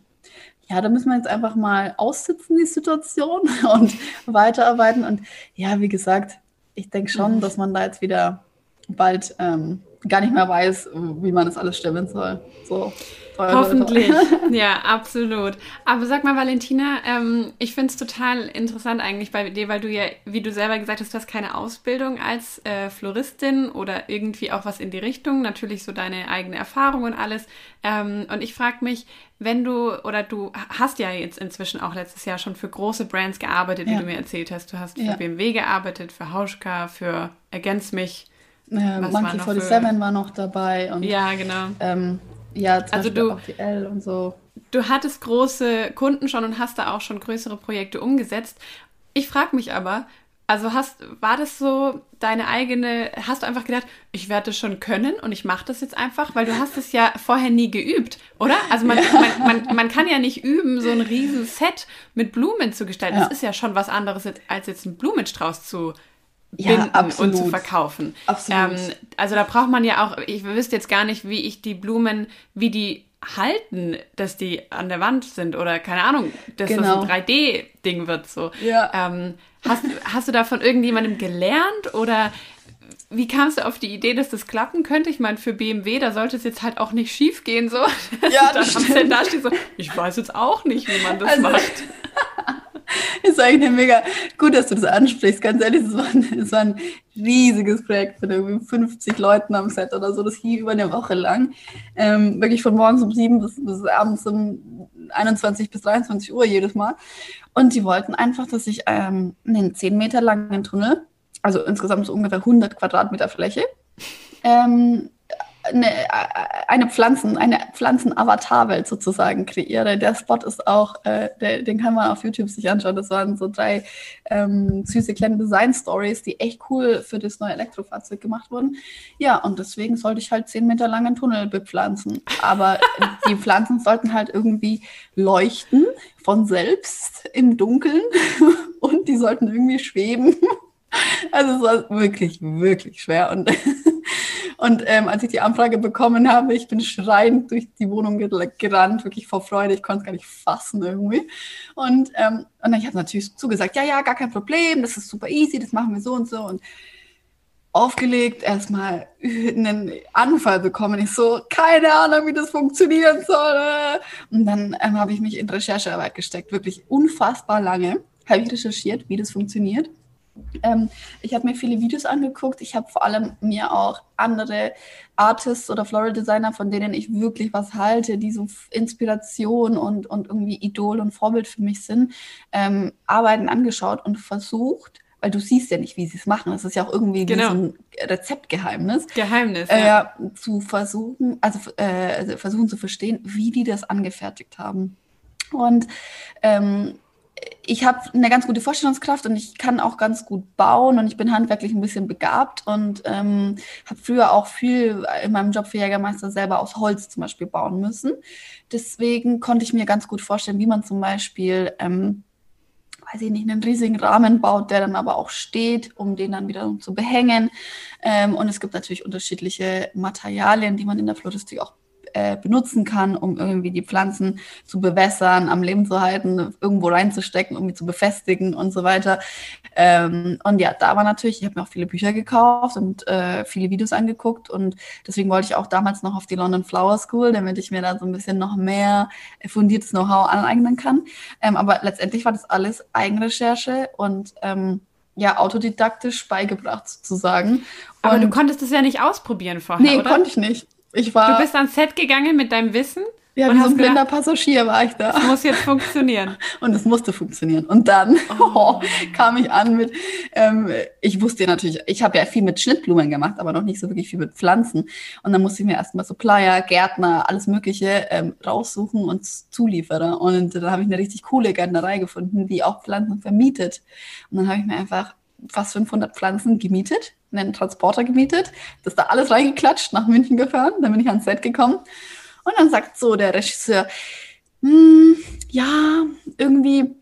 ja, da müssen wir jetzt einfach mal aussitzen, die Situation und weiterarbeiten. Und ja, wie gesagt, ich denke schon, mhm. dass man da jetzt wieder bald ähm, gar nicht mehr weiß, wie man das alles stemmen soll. So. Hoffentlich. ja, absolut. Aber sag mal, Valentina, ähm, ich finde es total interessant eigentlich bei dir, weil du ja, wie du selber gesagt hast, du hast keine Ausbildung als äh, Floristin oder irgendwie auch was in die Richtung. Natürlich so deine eigene Erfahrung und alles. Ähm, und ich frage mich, wenn du, oder du hast ja jetzt inzwischen auch letztes Jahr schon für große Brands gearbeitet, wie ja. du mir erzählt hast. Du hast für ja. BMW gearbeitet, für Hauschka, für Ergänz mich. Äh, Monkey 47 war noch dabei. Und, ja, genau. Ähm, ja, zum also du, RTL und so. Du hattest große Kunden schon und hast da auch schon größere Projekte umgesetzt. Ich frage mich aber, also hast, war das so deine eigene, hast du einfach gedacht, ich werde das schon können und ich mache das jetzt einfach, weil du hast es ja vorher nie geübt, oder? Also man, ja. man, man, man, kann ja nicht üben, so ein riesen Set mit Blumen zu gestalten. Ja. Das ist ja schon was anderes als jetzt einen Blumenstrauß zu binden ja, und zu verkaufen. Absolut. Ähm, also da braucht man ja auch, ich wüsste jetzt gar nicht, wie ich die Blumen, wie die halten, dass die an der Wand sind oder keine Ahnung, dass genau. das ein 3D-Ding wird. So. Ja. Ähm, hast, hast du da von irgendjemandem gelernt oder wie kamst du auf die Idee, dass das klappen könnte? Ich meine, für BMW, da sollte es jetzt halt auch nicht schief gehen. So. Ja, das stimmt. Da steht so, ich weiß jetzt auch nicht, wie man das also, macht. ist eigentlich mega gut, dass du das ansprichst. Ganz ehrlich, es war, war ein riesiges Projekt mit irgendwie 50 Leuten am Set oder so. Das hielt über eine Woche lang. Ähm, wirklich von morgens um sieben bis, bis abends um 21 bis 23 Uhr jedes Mal. Und die wollten einfach, dass ich ähm, einen 10 Meter langen Tunnel, also insgesamt so ungefähr 100 Quadratmeter Fläche, ähm, eine, eine Pflanzen, eine Pflanzen-Avatar-Welt sozusagen kreiere. Der Spot ist auch, äh, der, den kann man auf YouTube sich anschauen. Das waren so drei ähm, süße kleine Design-Stories, die echt cool für das neue Elektrofahrzeug gemacht wurden. Ja, und deswegen sollte ich halt zehn Meter langen Tunnel bepflanzen. Aber die Pflanzen sollten halt irgendwie leuchten von selbst im Dunkeln und die sollten irgendwie schweben. Also es war wirklich, wirklich schwer. Und und ähm, als ich die Anfrage bekommen habe, ich bin schreiend durch die Wohnung gerannt, wirklich vor Freude. Ich konnte es gar nicht fassen irgendwie. Und, ähm, und dann ich habe natürlich zugesagt, ja, ja, gar kein Problem, das ist super easy, das machen wir so und so. Und aufgelegt, erstmal einen Anfall bekommen. Ich so, keine Ahnung, wie das funktionieren soll. Und dann ähm, habe ich mich in Recherchearbeit gesteckt, wirklich unfassbar lange. Habe ich recherchiert, wie das funktioniert. Ähm, ich habe mir viele Videos angeguckt. Ich habe vor allem mir auch andere Artists oder Floral Designer, von denen ich wirklich was halte, die so Inspiration und, und irgendwie Idol und Vorbild für mich sind, ähm, Arbeiten angeschaut und versucht, weil du siehst ja nicht, wie sie es machen. Das ist ja auch irgendwie genau. so ein Rezeptgeheimnis. Geheimnis, äh, ja. zu versuchen, also, äh, also versuchen zu verstehen, wie die das angefertigt haben. Und ähm, ich habe eine ganz gute Vorstellungskraft und ich kann auch ganz gut bauen und ich bin handwerklich ein bisschen begabt und ähm, habe früher auch viel in meinem Job für Jägermeister selber aus Holz zum Beispiel bauen müssen. Deswegen konnte ich mir ganz gut vorstellen, wie man zum Beispiel, ähm, weiß ich nicht, einen riesigen Rahmen baut, der dann aber auch steht, um den dann wieder zu behängen. Ähm, und es gibt natürlich unterschiedliche Materialien, die man in der Floristik auch äh, benutzen kann, um irgendwie die Pflanzen zu bewässern, am Leben zu halten, irgendwo reinzustecken, um die zu befestigen und so weiter. Ähm, und ja, da war natürlich, ich habe mir auch viele Bücher gekauft und äh, viele Videos angeguckt und deswegen wollte ich auch damals noch auf die London Flower School, damit ich mir da so ein bisschen noch mehr fundiertes Know-how aneignen kann. Ähm, aber letztendlich war das alles Eigenrecherche und ähm, ja, autodidaktisch beigebracht sozusagen. Aber und, du konntest es ja nicht ausprobieren vorher, nee, oder? Nee, konnte ich nicht. Ich war, du bist ans Set gegangen mit deinem Wissen? Ja, wie so ein blinder Passagier war ich da. Das muss jetzt funktionieren. Und es musste funktionieren. Und dann oh. Oh, kam ich an mit, ähm, ich wusste ja natürlich, ich habe ja viel mit Schnittblumen gemacht, aber noch nicht so wirklich viel mit Pflanzen. Und dann musste ich mir erstmal Supplier, Gärtner, alles Mögliche ähm, raussuchen und Zulieferer. Und dann habe ich eine richtig coole Gärtnerei gefunden, die auch Pflanzen vermietet. Und dann habe ich mir einfach fast 500 Pflanzen gemietet, einen Transporter gemietet, das da alles reingeklatscht, nach München gefahren, dann bin ich ans Set gekommen. Und dann sagt so der Regisseur, hm, ja, irgendwie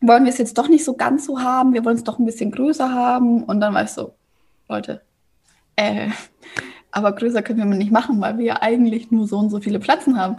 wollen wir es jetzt doch nicht so ganz so haben, wir wollen es doch ein bisschen größer haben. Und dann war ich so, Leute, äh, aber größer können wir nicht machen, weil wir ja eigentlich nur so und so viele Plätzen haben.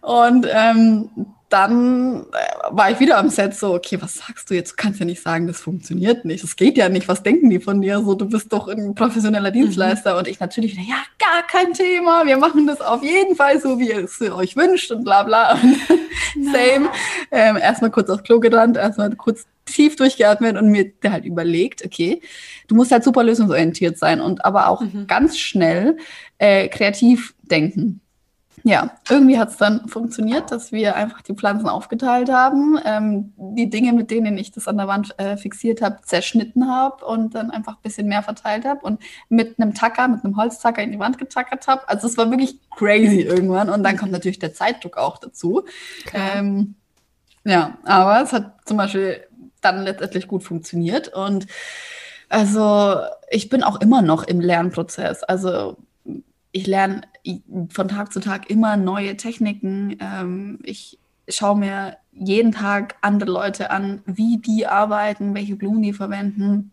Und ähm, dann äh, war ich wieder am Set so, okay, was sagst du jetzt? Du kannst ja nicht sagen, das funktioniert nicht. Das geht ja nicht. Was denken die von dir? So, du bist doch ein professioneller mhm. Dienstleister. Mhm. Und ich natürlich wieder, ja, gar kein Thema. Wir machen das auf jeden Fall so, wie ihr es euch wünscht und bla bla. Same. Ähm, erstmal kurz aufs Klo gerannt, erstmal kurz tief durchgeatmet und mir halt überlegt, okay, du musst halt super lösungsorientiert sein und aber auch mhm. ganz schnell äh, kreativ denken ja, irgendwie hat es dann funktioniert, dass wir einfach die Pflanzen aufgeteilt haben, ähm, die Dinge, mit denen ich das an der Wand äh, fixiert habe, zerschnitten habe und dann einfach ein bisschen mehr verteilt habe und mit einem Tacker, mit einem Holztacker in die Wand getackert habe. Also es war wirklich crazy irgendwann und dann kommt natürlich der Zeitdruck auch dazu. Ähm, ja, aber es hat zum Beispiel dann letztendlich gut funktioniert und also ich bin auch immer noch im Lernprozess. Also ich lerne von Tag zu Tag immer neue Techniken. Ähm, ich schaue mir jeden Tag andere Leute an, wie die arbeiten, welche Blumen die verwenden.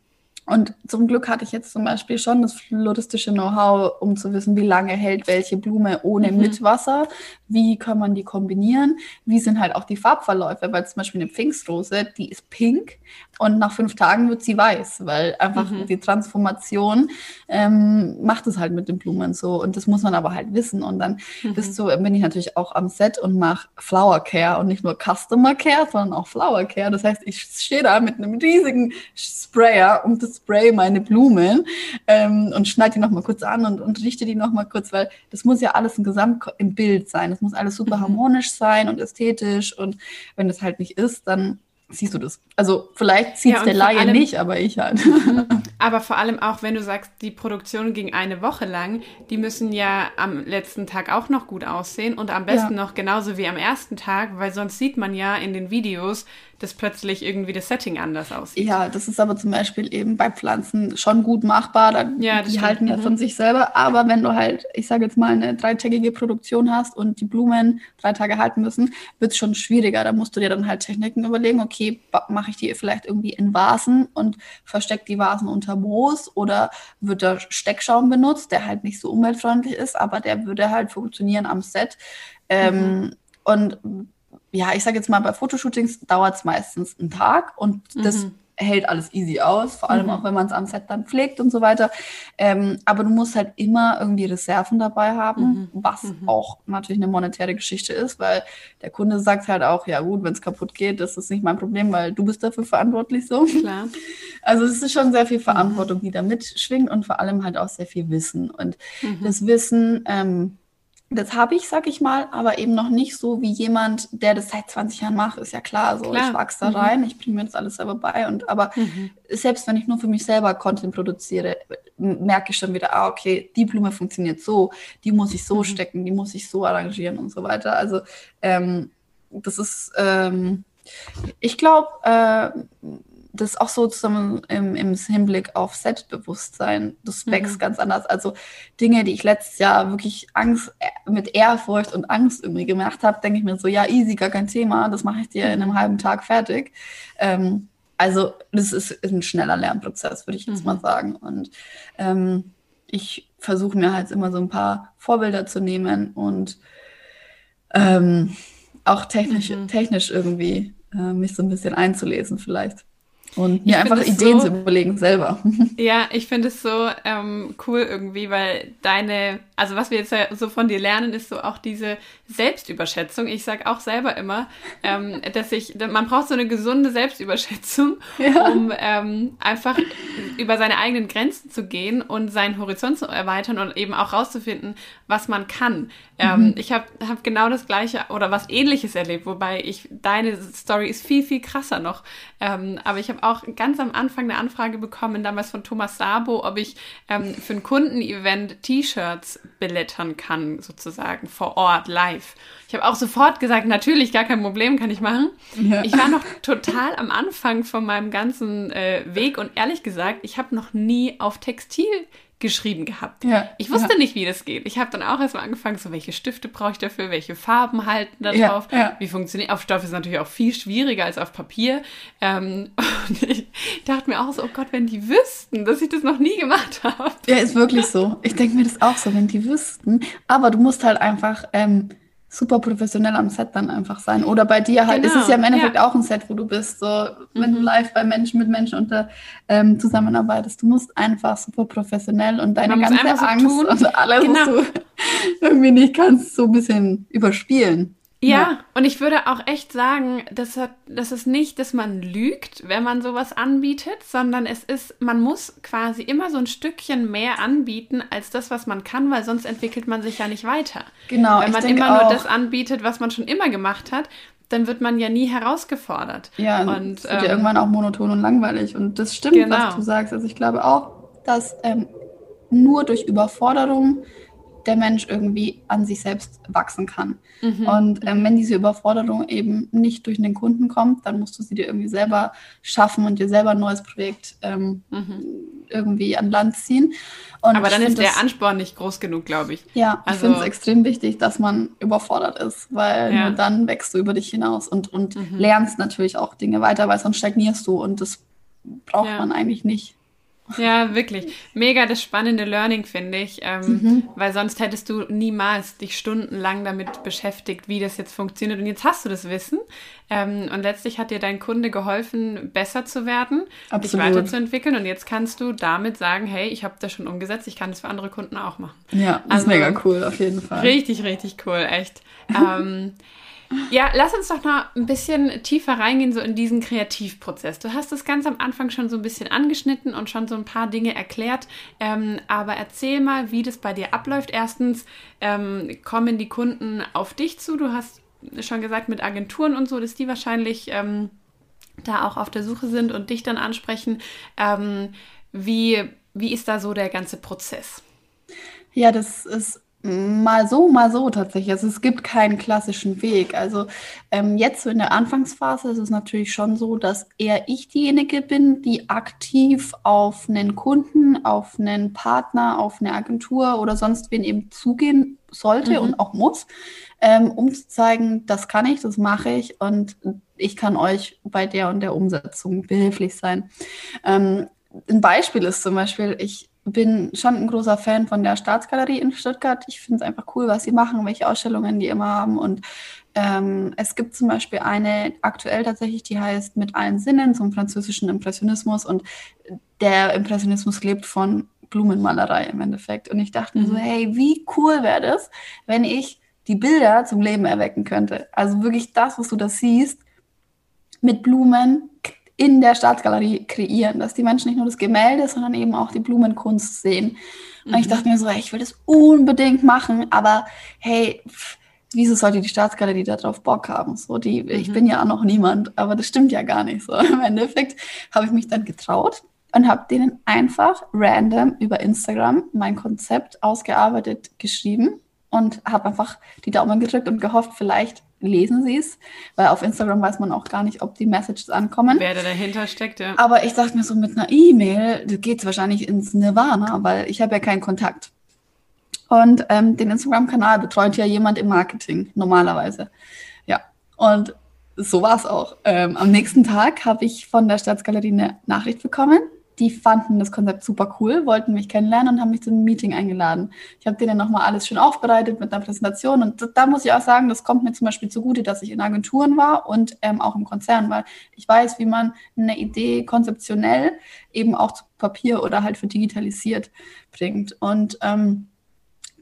Und zum Glück hatte ich jetzt zum Beispiel schon das floristische Know-how, um zu wissen, wie lange hält welche Blume ohne mhm. mit Wasser, wie kann man die kombinieren, wie sind halt auch die Farbverläufe, weil zum Beispiel eine Pfingstrose, die ist pink und nach fünf Tagen wird sie weiß, weil einfach mhm. die Transformation ähm, macht es halt mit den Blumen so und das muss man aber halt wissen und dann mhm. bist du, bin ich natürlich auch am Set und mache Flower Care und nicht nur Customer Care, sondern auch Flower Care. Das heißt, ich stehe da mit einem riesigen Sprayer und das spray meine Blumen ähm, und schneide die nochmal kurz an und, und richte die nochmal kurz, weil das muss ja alles ein Gesamt im Bild sein. Das muss alles super mhm. harmonisch sein und ästhetisch und wenn das halt nicht ist, dann siehst du das. Also vielleicht sieht es ja, der Laie allem, nicht, aber ich halt. Aber vor allem auch, wenn du sagst, die Produktion ging eine Woche lang, die müssen ja am letzten Tag auch noch gut aussehen und am besten ja. noch genauso wie am ersten Tag, weil sonst sieht man ja in den Videos, dass plötzlich irgendwie das Setting anders aussieht. Ja, das ist aber zum Beispiel eben bei Pflanzen schon gut machbar. Da, ja, die stimmt. halten ja mhm. von sich selber. Aber wenn du halt, ich sage jetzt mal, eine dreitägige Produktion hast und die Blumen drei Tage halten müssen, wird es schon schwieriger. Da musst du dir dann halt Techniken überlegen, okay, mache ich die vielleicht irgendwie in Vasen und verstecke die Vasen unter Moos oder wird da Steckschaum benutzt, der halt nicht so umweltfreundlich ist, aber der würde halt funktionieren am Set. Ähm, mhm. Und ja, ich sage jetzt mal, bei Fotoshootings dauert es meistens einen Tag und das mhm. Hält alles easy aus, vor allem mhm. auch wenn man es am Set dann pflegt und so weiter. Ähm, aber du musst halt immer irgendwie Reserven dabei haben, mhm. was mhm. auch natürlich eine monetäre Geschichte ist, weil der Kunde sagt halt auch, ja gut, wenn es kaputt geht, das ist nicht mein Problem, weil du bist dafür verantwortlich so. Klar. Also es ist schon sehr viel Verantwortung, mhm. die da mitschwingt und vor allem halt auch sehr viel Wissen. Und mhm. das Wissen, ähm, das habe ich, sag ich mal, aber eben noch nicht so wie jemand, der das seit 20 Jahren macht, ist ja klar. So, klar. ich wachse da mhm. rein, ich bringe mir das alles selber bei. Und aber mhm. selbst wenn ich nur für mich selber Content produziere, merke ich schon wieder, ah, okay, die Blume funktioniert so, die muss ich so mhm. stecken, die muss ich so arrangieren und so weiter. Also ähm, das ist, ähm, ich glaube, äh, das auch so zusammen im, im Hinblick auf Selbstbewusstsein des Specs mhm. ganz anders. Also Dinge, die ich letztes Jahr wirklich Angst, äh, mit Ehrfurcht und Angst irgendwie gemacht habe, denke ich mir so, ja, easy, gar kein Thema, das mache ich dir in einem halben Tag fertig. Ähm, also das ist ein schneller Lernprozess, würde ich jetzt mhm. mal sagen. Und ähm, ich versuche mir halt immer so ein paar Vorbilder zu nehmen und ähm, auch technisch, mhm. technisch irgendwie äh, mich so ein bisschen einzulesen vielleicht und mir einfach Ideen so, zu überlegen selber. Ja, ich finde es so ähm, cool irgendwie, weil deine, also was wir jetzt so von dir lernen, ist so auch diese Selbstüberschätzung. Ich sage auch selber immer, ähm, dass ich, man braucht so eine gesunde Selbstüberschätzung, ja. um ähm, einfach über seine eigenen Grenzen zu gehen und seinen Horizont zu erweitern und eben auch rauszufinden, was man kann. Ähm, mhm. Ich habe hab genau das Gleiche oder was Ähnliches erlebt, wobei ich deine Story ist viel viel krasser noch. Ähm, aber ich habe auch ganz am Anfang eine Anfrage bekommen, damals von Thomas Sabo, ob ich ähm, für ein Kundenevent T-Shirts belettern kann, sozusagen vor Ort live. Ich habe auch sofort gesagt, natürlich, gar kein Problem, kann ich machen. Ja. Ich war noch total am Anfang von meinem ganzen äh, Weg und ehrlich gesagt, ich habe noch nie auf Textil geschrieben gehabt. Ja, ich wusste ja. nicht, wie das geht. Ich habe dann auch erstmal angefangen, so welche Stifte brauche ich dafür, welche Farben halten da drauf, ja, wie funktioniert. Auf Stoff ist natürlich auch viel schwieriger als auf Papier. Ähm, und ich dachte mir auch so, oh Gott, wenn die wüssten, dass ich das noch nie gemacht habe. Ja, ist wirklich so. Ich denke mir das auch so, wenn die wüssten. Aber du musst halt einfach ähm, super professionell am Set dann einfach sein. Oder bei dir halt, genau, ist es ja im Endeffekt ja. auch ein Set, wo du bist, so wenn mhm. du live bei Menschen mit Menschen unter ähm, zusammenarbeitest. Du musst einfach super professionell und deine ganze Angst so und alles, genau. was du irgendwie nicht kannst, so ein bisschen überspielen. Ja, ja, und ich würde auch echt sagen, dass, hat, dass es nicht, dass man lügt, wenn man sowas anbietet, sondern es ist, man muss quasi immer so ein Stückchen mehr anbieten als das, was man kann, weil sonst entwickelt man sich ja nicht weiter. Genau. Wenn man immer auch. nur das anbietet, was man schon immer gemacht hat, dann wird man ja nie herausgefordert. Ja, und es wird ähm, ja irgendwann auch monoton und langweilig. Und das stimmt, genau. was du sagst. Also ich glaube auch, dass ähm, nur durch Überforderung der Mensch irgendwie an sich selbst wachsen kann. Mhm. Und ähm, wenn diese Überforderung eben nicht durch den Kunden kommt, dann musst du sie dir irgendwie selber schaffen und dir selber ein neues Projekt ähm, mhm. irgendwie an Land ziehen. Und Aber dann ist der Ansporn nicht groß genug, glaube ich. Ja, also, ich finde es extrem wichtig, dass man überfordert ist, weil ja. nur dann wächst du über dich hinaus und, und mhm. lernst natürlich auch Dinge weiter, weil sonst stagnierst du und das braucht ja. man eigentlich nicht. Ja, wirklich. Mega das spannende Learning, finde ich. Ähm, mhm. Weil sonst hättest du niemals dich stundenlang damit beschäftigt, wie das jetzt funktioniert. Und jetzt hast du das Wissen. Ähm, und letztlich hat dir dein Kunde geholfen, besser zu werden, Absolut. dich weiterzuentwickeln. Und jetzt kannst du damit sagen, hey, ich habe das schon umgesetzt, ich kann das für andere Kunden auch machen. Ja, das also, ist mega cool, auf jeden Fall. Richtig, richtig cool, echt. ähm, ja, lass uns doch noch ein bisschen tiefer reingehen, so in diesen Kreativprozess. Du hast das ganz am Anfang schon so ein bisschen angeschnitten und schon so ein paar Dinge erklärt. Ähm, aber erzähl mal, wie das bei dir abläuft. Erstens, ähm, kommen die Kunden auf dich zu? Du hast schon gesagt, mit Agenturen und so, dass die wahrscheinlich ähm, da auch auf der Suche sind und dich dann ansprechen. Ähm, wie, wie ist da so der ganze Prozess? Ja, das ist Mal so, mal so tatsächlich. Also es gibt keinen klassischen Weg. Also ähm, jetzt so in der Anfangsphase ist es natürlich schon so, dass eher ich diejenige bin, die aktiv auf einen Kunden, auf einen Partner, auf eine Agentur oder sonst wen eben zugehen sollte mhm. und auch muss, ähm, um zu zeigen, das kann ich, das mache ich und ich kann euch bei der und der Umsetzung behilflich sein. Ähm, ein Beispiel ist zum Beispiel, ich bin schon ein großer Fan von der Staatsgalerie in Stuttgart. Ich finde es einfach cool, was sie machen, welche Ausstellungen die immer haben. Und ähm, es gibt zum Beispiel eine aktuell tatsächlich, die heißt Mit allen Sinnen zum französischen Impressionismus. Und der Impressionismus lebt von Blumenmalerei im Endeffekt. Und ich dachte mir so, mhm. hey, wie cool wäre das, wenn ich die Bilder zum Leben erwecken könnte. Also wirklich das, was du da siehst, mit Blumen in der Staatsgalerie kreieren, dass die Menschen nicht nur das Gemälde, sondern eben auch die Blumenkunst sehen. Und ich mhm. dachte mir so, ich will das unbedingt machen, aber hey, wieso sollte die Staatsgalerie darauf Bock haben? So, die, mhm. ich bin ja auch noch niemand, aber das stimmt ja gar nicht so. Im Endeffekt habe ich mich dann getraut und habe denen einfach random über Instagram mein Konzept ausgearbeitet geschrieben und habe einfach die Daumen gedrückt und gehofft, vielleicht lesen sie es, weil auf Instagram weiß man auch gar nicht, ob die Messages ankommen. Wer da dahinter steckt, ja. Aber ich dachte mir so, mit einer E-Mail geht es wahrscheinlich ins Nirvana, weil ich habe ja keinen Kontakt. Und ähm, den Instagram-Kanal betreut ja jemand im Marketing, normalerweise. Ja, und so war es auch. Ähm, am nächsten Tag habe ich von der Staatsgalerie eine Nachricht bekommen, die fanden das Konzept super cool, wollten mich kennenlernen und haben mich zum Meeting eingeladen. Ich habe denen nochmal alles schön aufbereitet mit einer Präsentation und da muss ich auch sagen, das kommt mir zum Beispiel zugute, dass ich in Agenturen war und ähm, auch im Konzern, weil ich weiß, wie man eine Idee konzeptionell eben auch zu Papier oder halt für digitalisiert bringt. Und ähm,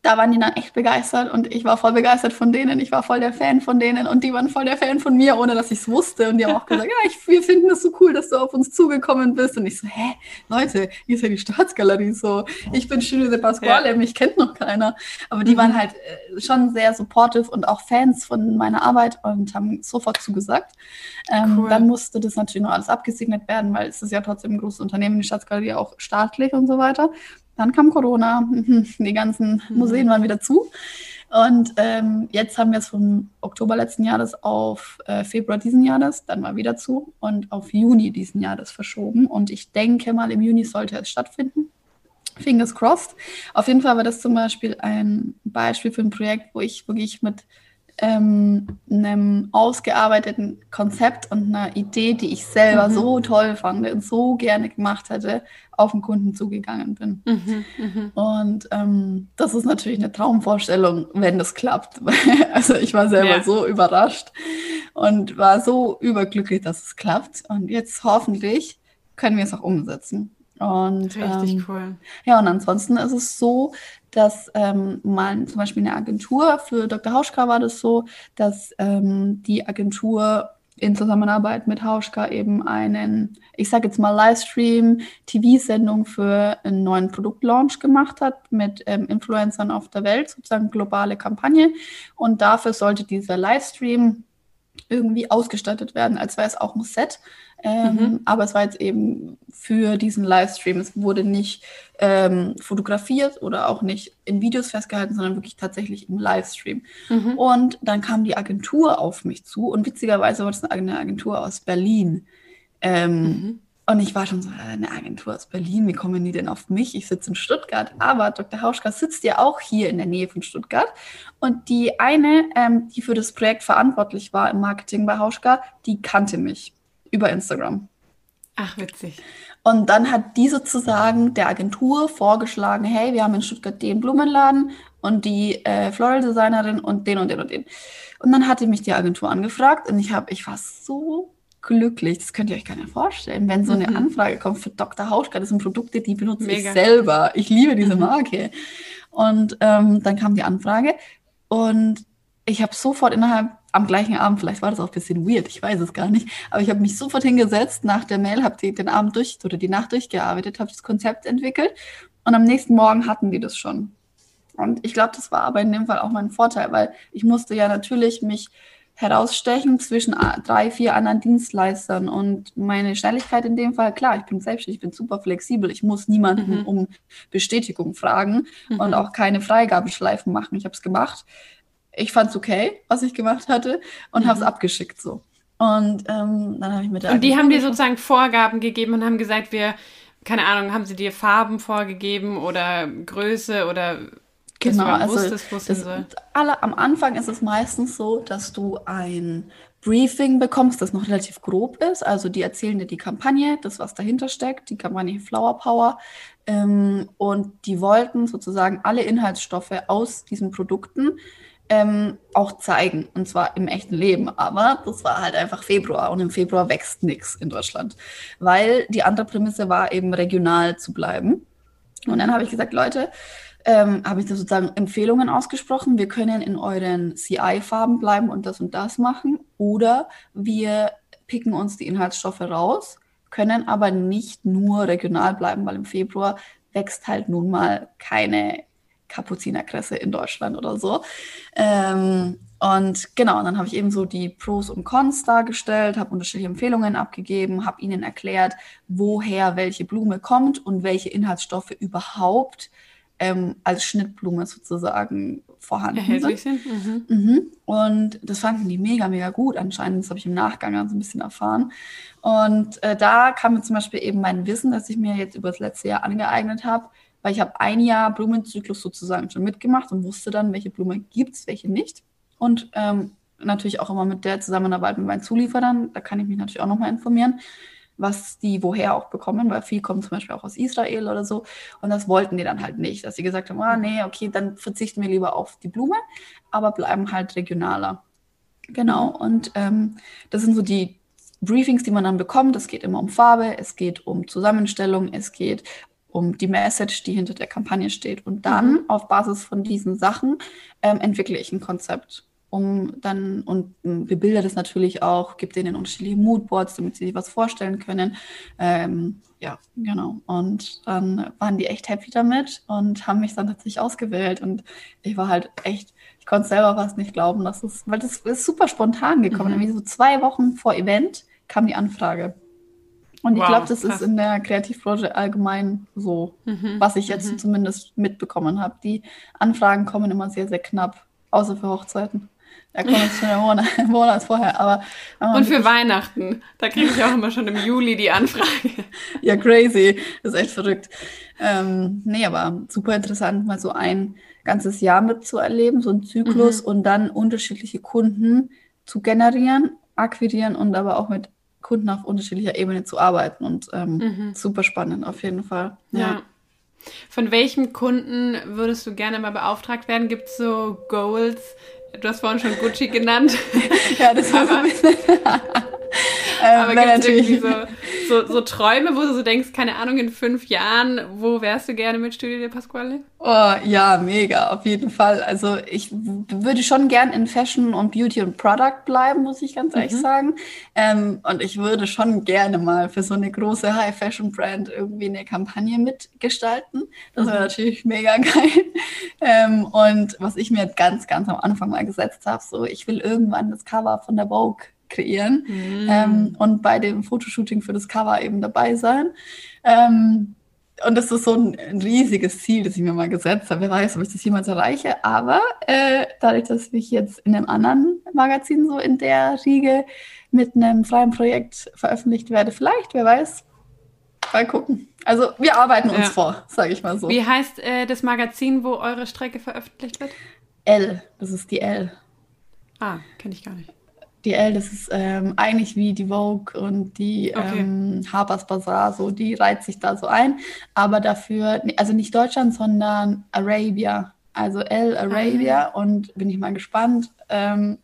da waren die dann echt begeistert und ich war voll begeistert von denen. Ich war voll der Fan von denen und die waren voll der Fan von mir, ohne dass ich es wusste. Und die haben auch gesagt, ja, ich, wir finden es so cool, dass du auf uns zugekommen bist. Und ich so, hä, Leute, hier ist ja die Staatsgalerie so. Ich bin Studio de Pasquale, ja. mich kennt noch keiner. Aber die mhm. waren halt äh, schon sehr supportive und auch Fans von meiner Arbeit und haben sofort zugesagt. Ähm, cool. Dann musste das natürlich noch alles abgesegnet werden, weil es ist ja trotzdem ein großes Unternehmen, die Staatsgalerie auch staatlich und so weiter. Dann kam Corona, die ganzen mhm. Museen waren wieder zu. Und ähm, jetzt haben wir es vom Oktober letzten Jahres auf äh, Februar diesen Jahres, dann mal wieder zu und auf Juni diesen Jahres verschoben. Und ich denke mal, im Juni sollte es stattfinden. Fingers crossed. Auf jeden Fall war das zum Beispiel ein Beispiel für ein Projekt, wo ich wirklich mit ähm, einem ausgearbeiteten Konzept und einer Idee, die ich selber mhm. so toll fand und so gerne gemacht hätte, auf den Kunden zugegangen bin. Mhm, mh. Und ähm, das ist natürlich eine Traumvorstellung, wenn das klappt. also ich war selber ja. so überrascht und war so überglücklich, dass es klappt. Und jetzt hoffentlich können wir es auch umsetzen. Und, Richtig ähm, cool. Ja, und ansonsten ist es so, dass ähm, man zum Beispiel eine Agentur, für Dr. Hauschka war das so, dass ähm, die Agentur in Zusammenarbeit mit Hauschka eben einen, ich sage jetzt mal Livestream, TV-Sendung für einen neuen Produktlaunch gemacht hat mit ähm, Influencern auf der Welt, sozusagen globale Kampagne. Und dafür sollte dieser Livestream irgendwie ausgestattet werden, als wäre es auch ein Set. Ähm, mhm. Aber es war jetzt eben für diesen Livestream. Es wurde nicht ähm, fotografiert oder auch nicht in Videos festgehalten, sondern wirklich tatsächlich im Livestream. Mhm. Und dann kam die Agentur auf mich zu und witzigerweise war das eine Agentur aus Berlin. Ähm, mhm. Und ich war schon so, äh, eine Agentur aus Berlin, wie kommen die denn auf mich? Ich sitze in Stuttgart, aber Dr. Hauschka sitzt ja auch hier in der Nähe von Stuttgart. Und die eine, ähm, die für das Projekt verantwortlich war im Marketing bei Hauschka, die kannte mich über Instagram. Ach, witzig. Und dann hat die sozusagen der Agentur vorgeschlagen, hey, wir haben in Stuttgart den Blumenladen und die äh, Floral Designerin und den und den und den. Und dann hatte mich die Agentur angefragt und ich habe, ich war so glücklich, das könnt ihr euch gar nicht vorstellen, wenn so eine mhm. Anfrage kommt für Dr. Hauschka, das sind Produkte, die benutze Mega. ich selber. Ich liebe diese mhm. Marke. Und ähm, dann kam die Anfrage und ich habe sofort innerhalb am gleichen Abend, vielleicht war das auch ein bisschen weird, ich weiß es gar nicht, aber ich habe mich sofort hingesetzt nach der Mail, habe den Abend durch oder die Nacht durchgearbeitet, habe das Konzept entwickelt und am nächsten Morgen hatten die das schon. Und ich glaube, das war aber in dem Fall auch mein Vorteil, weil ich musste ja natürlich mich herausstechen zwischen drei, vier anderen Dienstleistern und meine Schnelligkeit in dem Fall, klar, ich bin selbstständig, ich bin super flexibel, ich muss niemanden mhm. um Bestätigung fragen mhm. und auch keine Freigabeschleifen machen. Ich habe es gemacht. Ich fand es okay, was ich gemacht hatte und mhm. habe es abgeschickt so. Und ähm, dann habe ich mit der Und die haben dir sozusagen Vorgaben gegeben und haben gesagt, wir, keine Ahnung, haben sie dir Farben vorgegeben oder Größe oder Genau, also wusstest, das, alle, am Anfang ist es meistens so, dass du ein Briefing bekommst, das noch relativ grob ist. Also die erzählen dir die Kampagne, das, was dahinter steckt, die Kampagne Flower Power. Ähm, und die wollten sozusagen alle Inhaltsstoffe aus diesen Produkten ähm, auch zeigen. Und zwar im echten Leben. Aber das war halt einfach Februar und im Februar wächst nichts in Deutschland. Weil die andere Prämisse war eben regional zu bleiben. Und dann habe ich gesagt, Leute, ähm, habe ich da sozusagen Empfehlungen ausgesprochen. Wir können in euren CI-Farben bleiben und das und das machen. Oder wir picken uns die Inhaltsstoffe raus, können aber nicht nur regional bleiben, weil im Februar wächst halt nun mal keine Kapuzinerkresse in Deutschland oder so. Ähm, und genau, und dann habe ich eben so die Pros und Cons dargestellt, habe unterschiedliche Empfehlungen abgegeben, habe ihnen erklärt, woher welche Blume kommt und welche Inhaltsstoffe überhaupt ähm, als Schnittblume sozusagen vorhanden sind. Mhm. Mhm. Und das fanden die mega, mega gut anscheinend. Das habe ich im Nachgang dann so ein bisschen erfahren. Und äh, da kam mir zum Beispiel eben mein Wissen, das ich mir jetzt über das letzte Jahr angeeignet habe, weil ich habe ein Jahr Blumenzyklus sozusagen schon mitgemacht und wusste dann, welche Blume gibt es, welche nicht. Und ähm, natürlich auch immer mit der Zusammenarbeit mit meinen Zulieferern, da kann ich mich natürlich auch nochmal informieren was die woher auch bekommen, weil viel kommt zum Beispiel auch aus Israel oder so. Und das wollten die dann halt nicht, dass sie gesagt haben, ah, nee, okay, dann verzichten wir lieber auf die Blume, aber bleiben halt regionaler. Genau, und ähm, das sind so die Briefings, die man dann bekommt. Es geht immer um Farbe, es geht um Zusammenstellung, es geht um die Message, die hinter der Kampagne steht. Und dann mhm. auf Basis von diesen Sachen ähm, entwickle ich ein Konzept um dann und bebildet es natürlich auch, gibt denen unterschiedliche Moodboards, damit sie sich was vorstellen können. Ähm, ja, genau. Und dann waren die echt happy damit und haben mich dann tatsächlich ausgewählt. Und ich war halt echt, ich konnte selber fast nicht glauben, dass es, weil das ist super spontan gekommen. Mhm. Nämlich so zwei Wochen vor Event kam die Anfrage. Und ich wow, glaube, das krass. ist in der Kreativbranche allgemein so, mhm. was ich jetzt mhm. zumindest mitbekommen habe. Die Anfragen kommen immer sehr, sehr knapp, außer für Hochzeiten. Da kommt es schon einen Monat, vorher. Aber, Und für Weihnachten. Da kriege ich auch immer schon im Juli die Anfrage. ja, crazy. Das ist echt verrückt. Ähm, nee, aber super interessant, mal so ein ganzes Jahr mitzuerleben, so ein Zyklus mhm. und dann unterschiedliche Kunden zu generieren, akquirieren und aber auch mit Kunden auf unterschiedlicher Ebene zu arbeiten. Und ähm, mhm. super spannend auf jeden Fall. ja. ja. Von welchem Kunden würdest du gerne mal beauftragt werden? Gibt es so Goals, Du hast vorhin schon Gucci genannt. ja, das war so ein bisschen. Ähm, aber gibt es irgendwie so, so, so, Träume, wo du so denkst, keine Ahnung, in fünf Jahren, wo wärst du gerne mit Studio de Pasquale? Oh, ja, mega, auf jeden Fall. Also ich würde schon gern in Fashion und Beauty und Product bleiben, muss ich ganz ehrlich mhm. sagen. Ähm, und ich würde schon gerne mal für so eine große High-Fashion-Brand irgendwie eine Kampagne mitgestalten. Das wäre mhm. natürlich mega geil. Ähm, und was ich mir ganz, ganz am Anfang mal gesetzt habe, so ich will irgendwann das Cover von der Vogue kreieren mhm. ähm, und bei dem Fotoshooting für das Cover eben dabei sein. Ähm, und das ist so ein, ein, riesiges Ziel, das ich mir mal gesetzt habe. Wer weiß, ob ich das jemals erreiche. Aber äh, dadurch, dass ich jetzt in einem anderen Magazin so in der Riege mit einem freien Projekt veröffentlicht werde, vielleicht, wer weiß, mal gucken. Also wir arbeiten uns ja. vor, sage ich mal so. Wie heißt äh, das Magazin, wo eure Strecke veröffentlicht wird? L, das ist die L. Ah, kenne ich gar nicht Elle, das ist ähm, eigentlich wie die Vogue und die okay. ähm, Harper's Bazaar, so, die reiht sich da so ein. Aber dafür, also nicht Deutschland, sondern Arabia. Also El Arabia. Ah. Und bin ich mal gespannt. Ähm,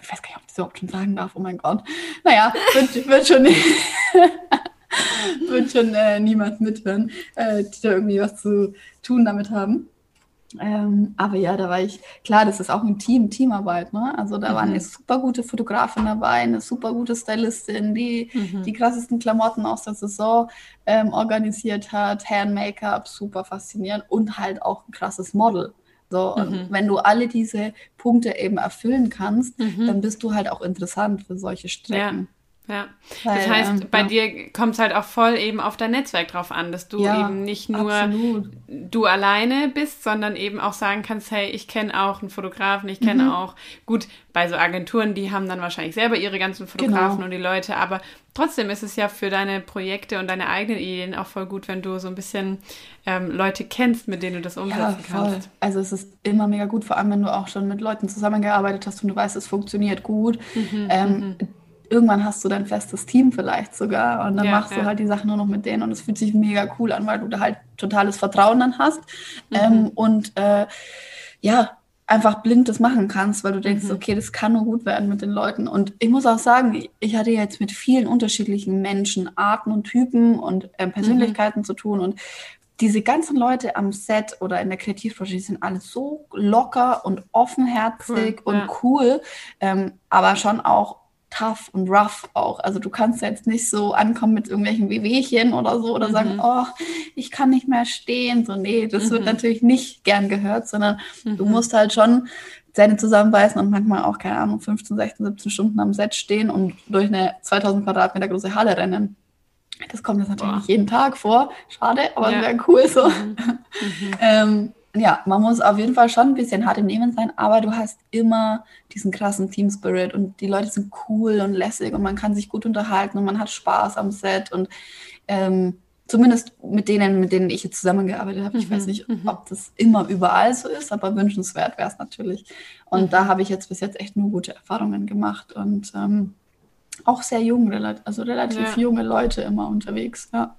ich weiß gar nicht, ob ich das überhaupt schon sagen darf. Oh mein Gott. Naja, wird, wird schon. wird schon äh, niemand mithören, äh, die da irgendwie was zu tun damit haben. Ähm, aber ja, da war ich, klar, das ist auch ein Team, Teamarbeit, ne? Also da mhm. war eine super gute Fotografin dabei, eine super gute Stylistin, die mhm. die krassesten Klamotten aus der Saison ähm, organisiert hat, Hand-Make-up, super faszinierend und halt auch ein krasses Model. So, mhm. wenn du alle diese Punkte eben erfüllen kannst, mhm. dann bist du halt auch interessant für solche Strecken. Ja. Ja, Weil, das heißt, ähm, bei ja. dir kommt es halt auch voll eben auf dein Netzwerk drauf an, dass du ja, eben nicht nur absolut. du alleine bist, sondern eben auch sagen kannst, hey, ich kenne auch einen Fotografen, ich kenne mhm. auch, gut, bei so Agenturen, die haben dann wahrscheinlich selber ihre ganzen Fotografen genau. und die Leute, aber trotzdem ist es ja für deine Projekte und deine eigenen Ideen auch voll gut, wenn du so ein bisschen ähm, Leute kennst, mit denen du das umsetzen ja, kannst. Also es ist immer mega gut, vor allem wenn du auch schon mit Leuten zusammengearbeitet hast und du weißt, es funktioniert gut. Mhm, ähm, mhm irgendwann hast du dein festes Team vielleicht sogar und dann ja, machst ja. du halt die Sachen nur noch mit denen und es fühlt sich mega cool an, weil du da halt totales Vertrauen dann hast mhm. ähm, und äh, ja, einfach blind das machen kannst, weil du denkst, mhm. okay, das kann nur gut werden mit den Leuten. Und ich muss auch sagen, ich hatte jetzt mit vielen unterschiedlichen Menschen, Arten und Typen und äh, Persönlichkeiten mhm. zu tun und diese ganzen Leute am Set oder in der Kreativbranche, sind alle so locker und offenherzig cool, und ja. cool, ähm, aber schon auch tough und rough auch. Also du kannst jetzt nicht so ankommen mit irgendwelchen Wehwehchen oder so oder mhm. sagen, oh, ich kann nicht mehr stehen. So, nee, das mhm. wird natürlich nicht gern gehört, sondern mhm. du musst halt schon Zähne zusammenbeißen und manchmal auch, keine Ahnung, 15, 16, 17 Stunden am Set stehen und durch eine 2000 Quadratmeter große Halle rennen. Das kommt jetzt natürlich Boah. nicht jeden Tag vor. Schade, aber ja. wäre cool so. Mhm. Mhm. ähm, ja, man muss auf jeden Fall schon ein bisschen hart im Nehmen sein, aber du hast immer diesen krassen Team Spirit und die Leute sind cool und lässig und man kann sich gut unterhalten und man hat Spaß am Set und ähm, zumindest mit denen, mit denen ich jetzt zusammengearbeitet habe. Ich weiß mhm, nicht, mhm. ob das immer überall so ist, aber wünschenswert wäre es natürlich. Und mhm. da habe ich jetzt bis jetzt echt nur gute Erfahrungen gemacht und ähm, auch sehr jung, also relativ ja. junge Leute immer unterwegs, ja.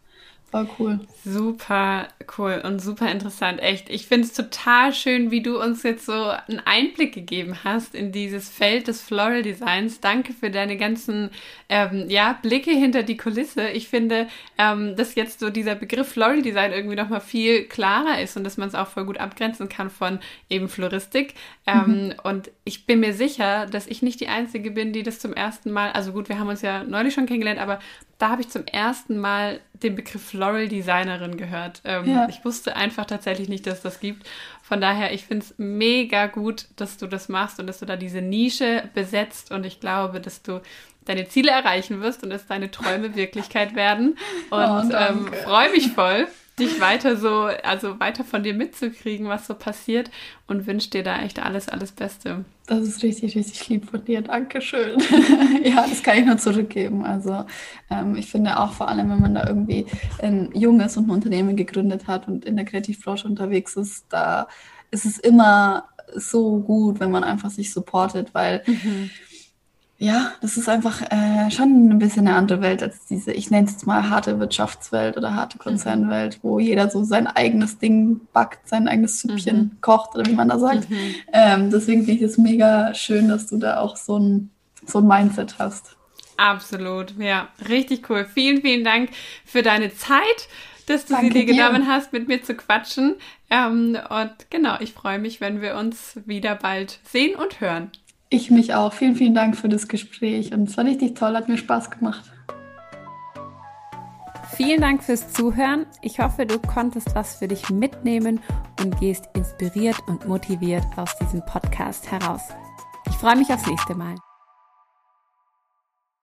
War cool. Super cool und super interessant. Echt. Ich finde es total schön, wie du uns jetzt so einen Einblick gegeben hast in dieses Feld des Floral Designs. Danke für deine ganzen ähm, ja, Blicke hinter die Kulisse. Ich finde, ähm, dass jetzt so dieser Begriff Floral Design irgendwie nochmal viel klarer ist und dass man es auch voll gut abgrenzen kann von eben Floristik. Ähm, mhm. Und ich bin mir sicher, dass ich nicht die Einzige bin, die das zum ersten Mal, also gut, wir haben uns ja neulich schon kennengelernt, aber da habe ich zum ersten Mal den Begriff Floral Designerin gehört. Ähm, ja. Ich wusste einfach tatsächlich nicht, dass es das gibt. Von daher, ich finde es mega gut, dass du das machst und dass du da diese Nische besetzt. Und ich glaube, dass du deine Ziele erreichen wirst und dass deine Träume Wirklichkeit werden. Und oh, ähm, freue mich voll dich weiter so, also weiter von dir mitzukriegen, was so passiert und wünsche dir da echt alles, alles Beste. Das ist richtig, richtig lieb von dir. Dankeschön. ja, das kann ich nur zurückgeben. Also ähm, ich finde auch vor allem, wenn man da irgendwie ein junges und ein Unternehmen gegründet hat und in der Kreativbranche unterwegs ist, da ist es immer so gut, wenn man einfach sich supportet, weil mhm ja, das ist einfach äh, schon ein bisschen eine andere Welt als diese, ich nenne es jetzt mal harte Wirtschaftswelt oder harte mhm. Konzernwelt, mhm. wo jeder so sein eigenes Ding backt, sein eigenes Süppchen mhm. kocht oder wie man da sagt. Mhm. Ähm, deswegen finde ich es mega schön, dass du da auch so ein, so ein Mindset hast. Absolut, ja, richtig cool. Vielen, vielen Dank für deine Zeit, dass du Danke sie dir genommen hast, mit mir zu quatschen. Ähm, und genau, ich freue mich, wenn wir uns wieder bald sehen und hören. Ich mich auch. Vielen, vielen Dank für das Gespräch und es war richtig toll, hat mir Spaß gemacht. Vielen Dank fürs Zuhören. Ich hoffe, du konntest was für dich mitnehmen und gehst inspiriert und motiviert aus diesem Podcast heraus. Ich freue mich aufs nächste Mal.